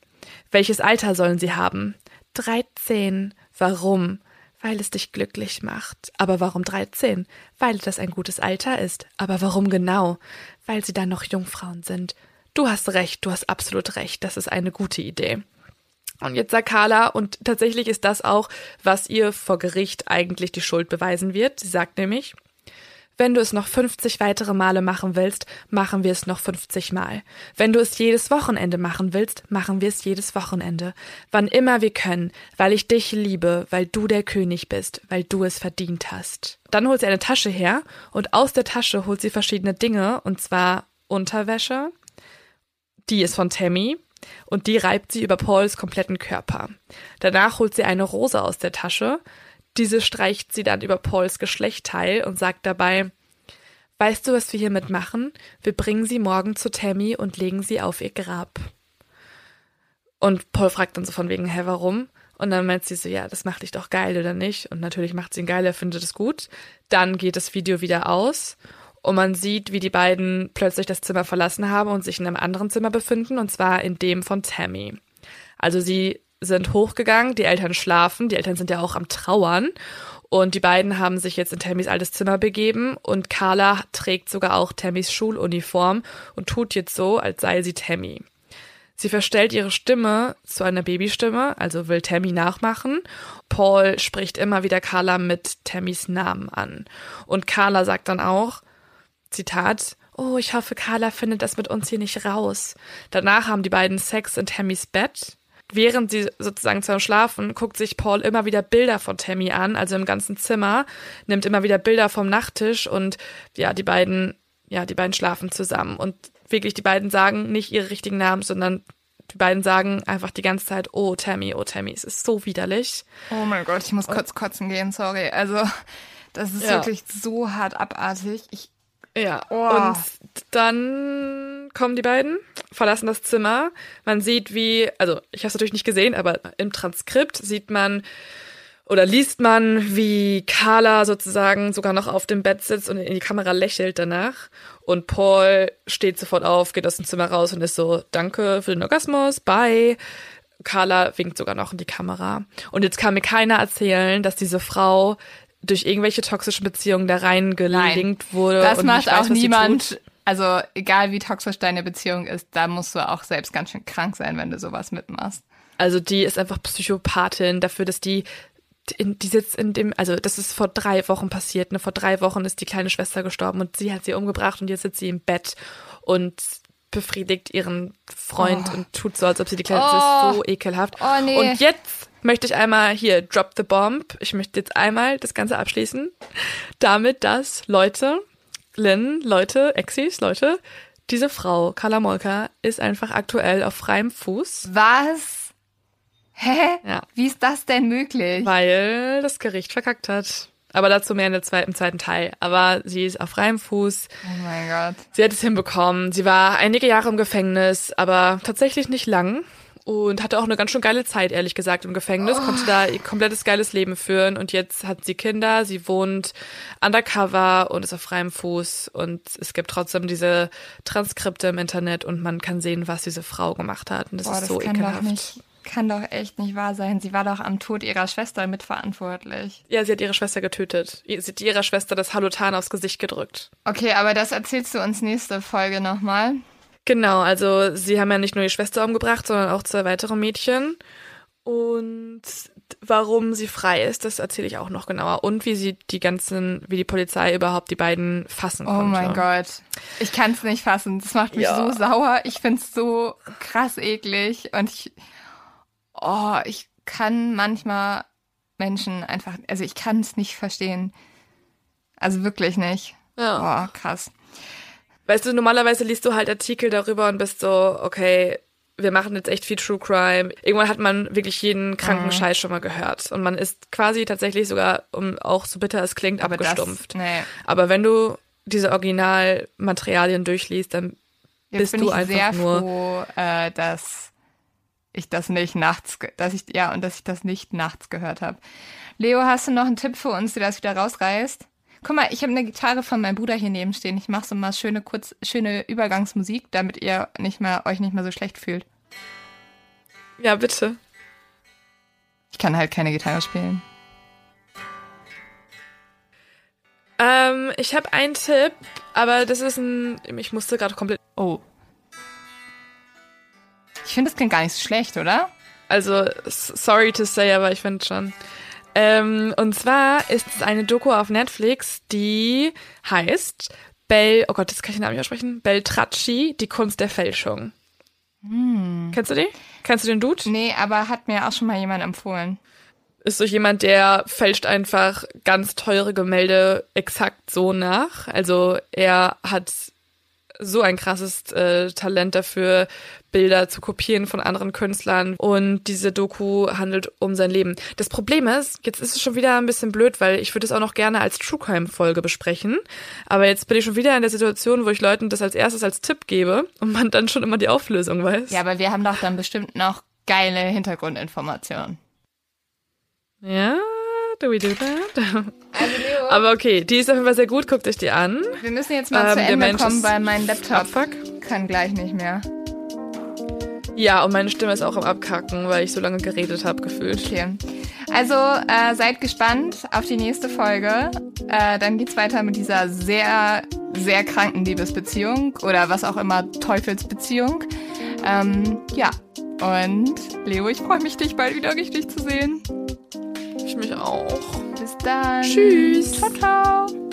Welches Alter sollen sie haben? Dreizehn. Warum? Weil es dich glücklich macht. Aber warum 13? Weil das ein gutes Alter ist. Aber warum genau? Weil sie dann noch Jungfrauen sind. Du hast recht, du hast absolut recht, das ist eine gute Idee. Und jetzt sagt Carla, und tatsächlich ist das auch, was ihr vor Gericht eigentlich die Schuld beweisen wird. Sie sagt nämlich, wenn du es noch 50 weitere Male machen willst, machen wir es noch 50 Mal. Wenn du es jedes Wochenende machen willst, machen wir es jedes Wochenende. Wann immer wir können, weil ich dich liebe, weil du der König bist, weil du es verdient hast. Dann holt sie eine Tasche her und aus der Tasche holt sie verschiedene Dinge, und zwar Unterwäsche. Die ist von Tammy, und die reibt sie über Pauls kompletten Körper. Danach holt sie eine Rose aus der Tasche, diese streicht sie dann über Pauls Geschlechtteil und sagt dabei, Weißt du, was wir hiermit machen? Wir bringen sie morgen zu Tammy und legen sie auf ihr Grab. Und Paul fragt dann so von wegen, hä, warum? Und dann meint sie so, ja, das macht dich doch geil, oder nicht? Und natürlich macht sie ihn geil, er findet es gut. Dann geht das Video wieder aus und man sieht, wie die beiden plötzlich das Zimmer verlassen haben und sich in einem anderen Zimmer befinden, und zwar in dem von Tammy. Also sie sind hochgegangen, die Eltern schlafen, die Eltern sind ja auch am Trauern und die beiden haben sich jetzt in Tammys altes Zimmer begeben und Carla trägt sogar auch Tammys Schuluniform und tut jetzt so, als sei sie Tammy. Sie verstellt ihre Stimme zu einer Babystimme, also will Tammy nachmachen. Paul spricht immer wieder Carla mit Tammys Namen an. Und Carla sagt dann auch, Zitat, Oh, ich hoffe, Carla findet das mit uns hier nicht raus. Danach haben die beiden Sex in Tammys Bett während sie sozusagen zusammen schlafen, guckt sich Paul immer wieder Bilder von Tammy an, also im ganzen Zimmer, nimmt immer wieder Bilder vom Nachttisch und ja, die beiden, ja, die beiden schlafen zusammen und wirklich die beiden sagen nicht ihre richtigen Namen, sondern die beiden sagen einfach die ganze Zeit, oh Tammy, oh Tammy, es ist so widerlich. Oh mein Gott, ich muss kurz kotzen gehen, sorry. Also, das ist ja. wirklich so hart abartig. Ich ja, oh. und dann kommen die beiden, verlassen das Zimmer. Man sieht, wie, also ich habe es natürlich nicht gesehen, aber im Transkript sieht man oder liest man, wie Carla sozusagen sogar noch auf dem Bett sitzt und in die Kamera lächelt danach. Und Paul steht sofort auf, geht aus dem Zimmer raus und ist so, danke für den Orgasmus, bye. Carla winkt sogar noch in die Kamera. Und jetzt kann mir keiner erzählen, dass diese Frau durch irgendwelche toxischen Beziehungen da reingelinkt wurde. Das macht weiß, auch niemand. Also egal wie toxisch deine Beziehung ist, da musst du auch selbst ganz schön krank sein, wenn du sowas mitmachst. Also die ist einfach Psychopathin dafür, dass die in, die sitzt in dem, also das ist vor drei Wochen passiert, ne? Vor drei Wochen ist die kleine Schwester gestorben und sie hat sie umgebracht und jetzt sitzt sie im Bett und befriedigt ihren Freund oh. und tut so, als ob sie die kleine, oh. das ist so ekelhaft. Oh, nee. Und jetzt möchte ich einmal hier drop the bomb. Ich möchte jetzt einmal das Ganze abschließen. Damit, dass Leute, Lynn, Leute, Exis, Leute, diese Frau, Carla Molka, ist einfach aktuell auf freiem Fuß. Was? Hä? Ja. Wie ist das denn möglich? Weil das Gericht verkackt hat. Aber dazu mehr in der zweiten, im zweiten Teil. Aber sie ist auf freiem Fuß. Oh mein Gott. Sie hat es hinbekommen. Sie war einige Jahre im Gefängnis, aber tatsächlich nicht lang. Und hatte auch eine ganz schön geile Zeit, ehrlich gesagt, im Gefängnis. Konnte da ihr komplettes geiles Leben führen. Und jetzt hat sie Kinder, sie wohnt undercover und ist auf freiem Fuß. Und es gibt trotzdem diese Transkripte im Internet und man kann sehen, was diese Frau gemacht hat. Und das Boah, ist das so kann ekelhaft. kann doch echt nicht wahr sein. Sie war doch am Tod ihrer Schwester mitverantwortlich. Ja, sie hat ihre Schwester getötet. Sie hat ihrer Schwester das Halotan aufs Gesicht gedrückt. Okay, aber das erzählst du uns nächste Folge nochmal. Genau, also sie haben ja nicht nur die Schwester umgebracht, sondern auch zwei weitere Mädchen. Und warum sie frei ist, das erzähle ich auch noch genauer. Und wie sie die ganzen, wie die Polizei überhaupt die beiden fassen Oh konnte. mein Gott. Ich kann es nicht fassen. Das macht mich Ja. so sauer. Ich find's so krass eklig. Und ich. Oh, ich kann manchmal Menschen einfach. Also ich kann es nicht verstehen. Also wirklich nicht. Ja. Oh, krass. Weißt du, normalerweise liest du halt Artikel darüber und bist so, okay, wir machen jetzt echt viel True Crime. Irgendwann hat man wirklich jeden kranken Mhm. Scheiß schon mal gehört. Und man ist quasi tatsächlich sogar, um auch so bitter es klingt, Aber das. abgestumpft. Nee. Aber wenn du diese Originalmaterialien durchliest, dann Jetzt bist bin du ich einfach sehr nur froh, äh, dass ich das nicht nachts, dass ich ja und dass ich das nicht nachts gehört habe. Leo, hast du noch einen Tipp für uns, der das wieder rausreißt? Guck mal, ich habe eine Gitarre von meinem Bruder hier neben stehen. Ich mache so mal schöne kurz schöne Übergangsmusik, damit ihr nicht mehr euch nicht mehr so schlecht fühlt. Ja, bitte. Ich kann halt keine Gitarre spielen. Ähm, ich habe einen Tipp, aber das ist ein. Ich musste gerade komplett. Oh. Ich finde, das klingt gar nicht so schlecht, oder? Also, sorry to say, aber ich finde schon. Ähm, und zwar ist es eine Doku auf Netflix, die heißt Bel, oh Gott, das kann ich den Namen nicht aussprechen, Beltracci, die Kunst der Fälschung. Kennst du die? Kennst du den Dude? Nee, aber hat mir auch schon mal jemand empfohlen. Ist so jemand, der fälscht einfach ganz teure Gemälde exakt so nach. Also er hat so ein krasses äh, Talent dafür, Bilder zu kopieren von anderen Künstlern. Und diese Doku handelt um sein Leben. Das Problem ist, jetzt ist es schon wieder ein bisschen blöd, weil ich würde es auch noch gerne als True Crime Folge besprechen. Aber jetzt bin ich schon wieder in der Situation, wo ich Leuten das als erstes als Tipp gebe und man dann schon immer die Auflösung weiß. Ja, aber wir haben doch dann bestimmt noch geile Hintergrundinformationen. Ja, do we do that? Also Leo, Aber okay, die ist auf jeden Fall sehr gut, guckt euch die an. wir müssen jetzt mal Ähm, zu Ende kommen, weil mein Laptop Abfuck. kann gleich nicht mehr. Ja, und meine Stimme ist auch am Abkacken, weil ich so lange geredet habe, gefühlt. Okay. Also äh, seid gespannt auf die nächste Folge. Äh, dann geht's weiter mit dieser sehr, sehr kranken Liebesbeziehung oder was auch immer, Teufelsbeziehung. Ähm, ja. Und Leo, ich freue mich, dich bald wieder richtig zu sehen. Ich mich auch. Bis dann. Tschüss. Ciao, ciao.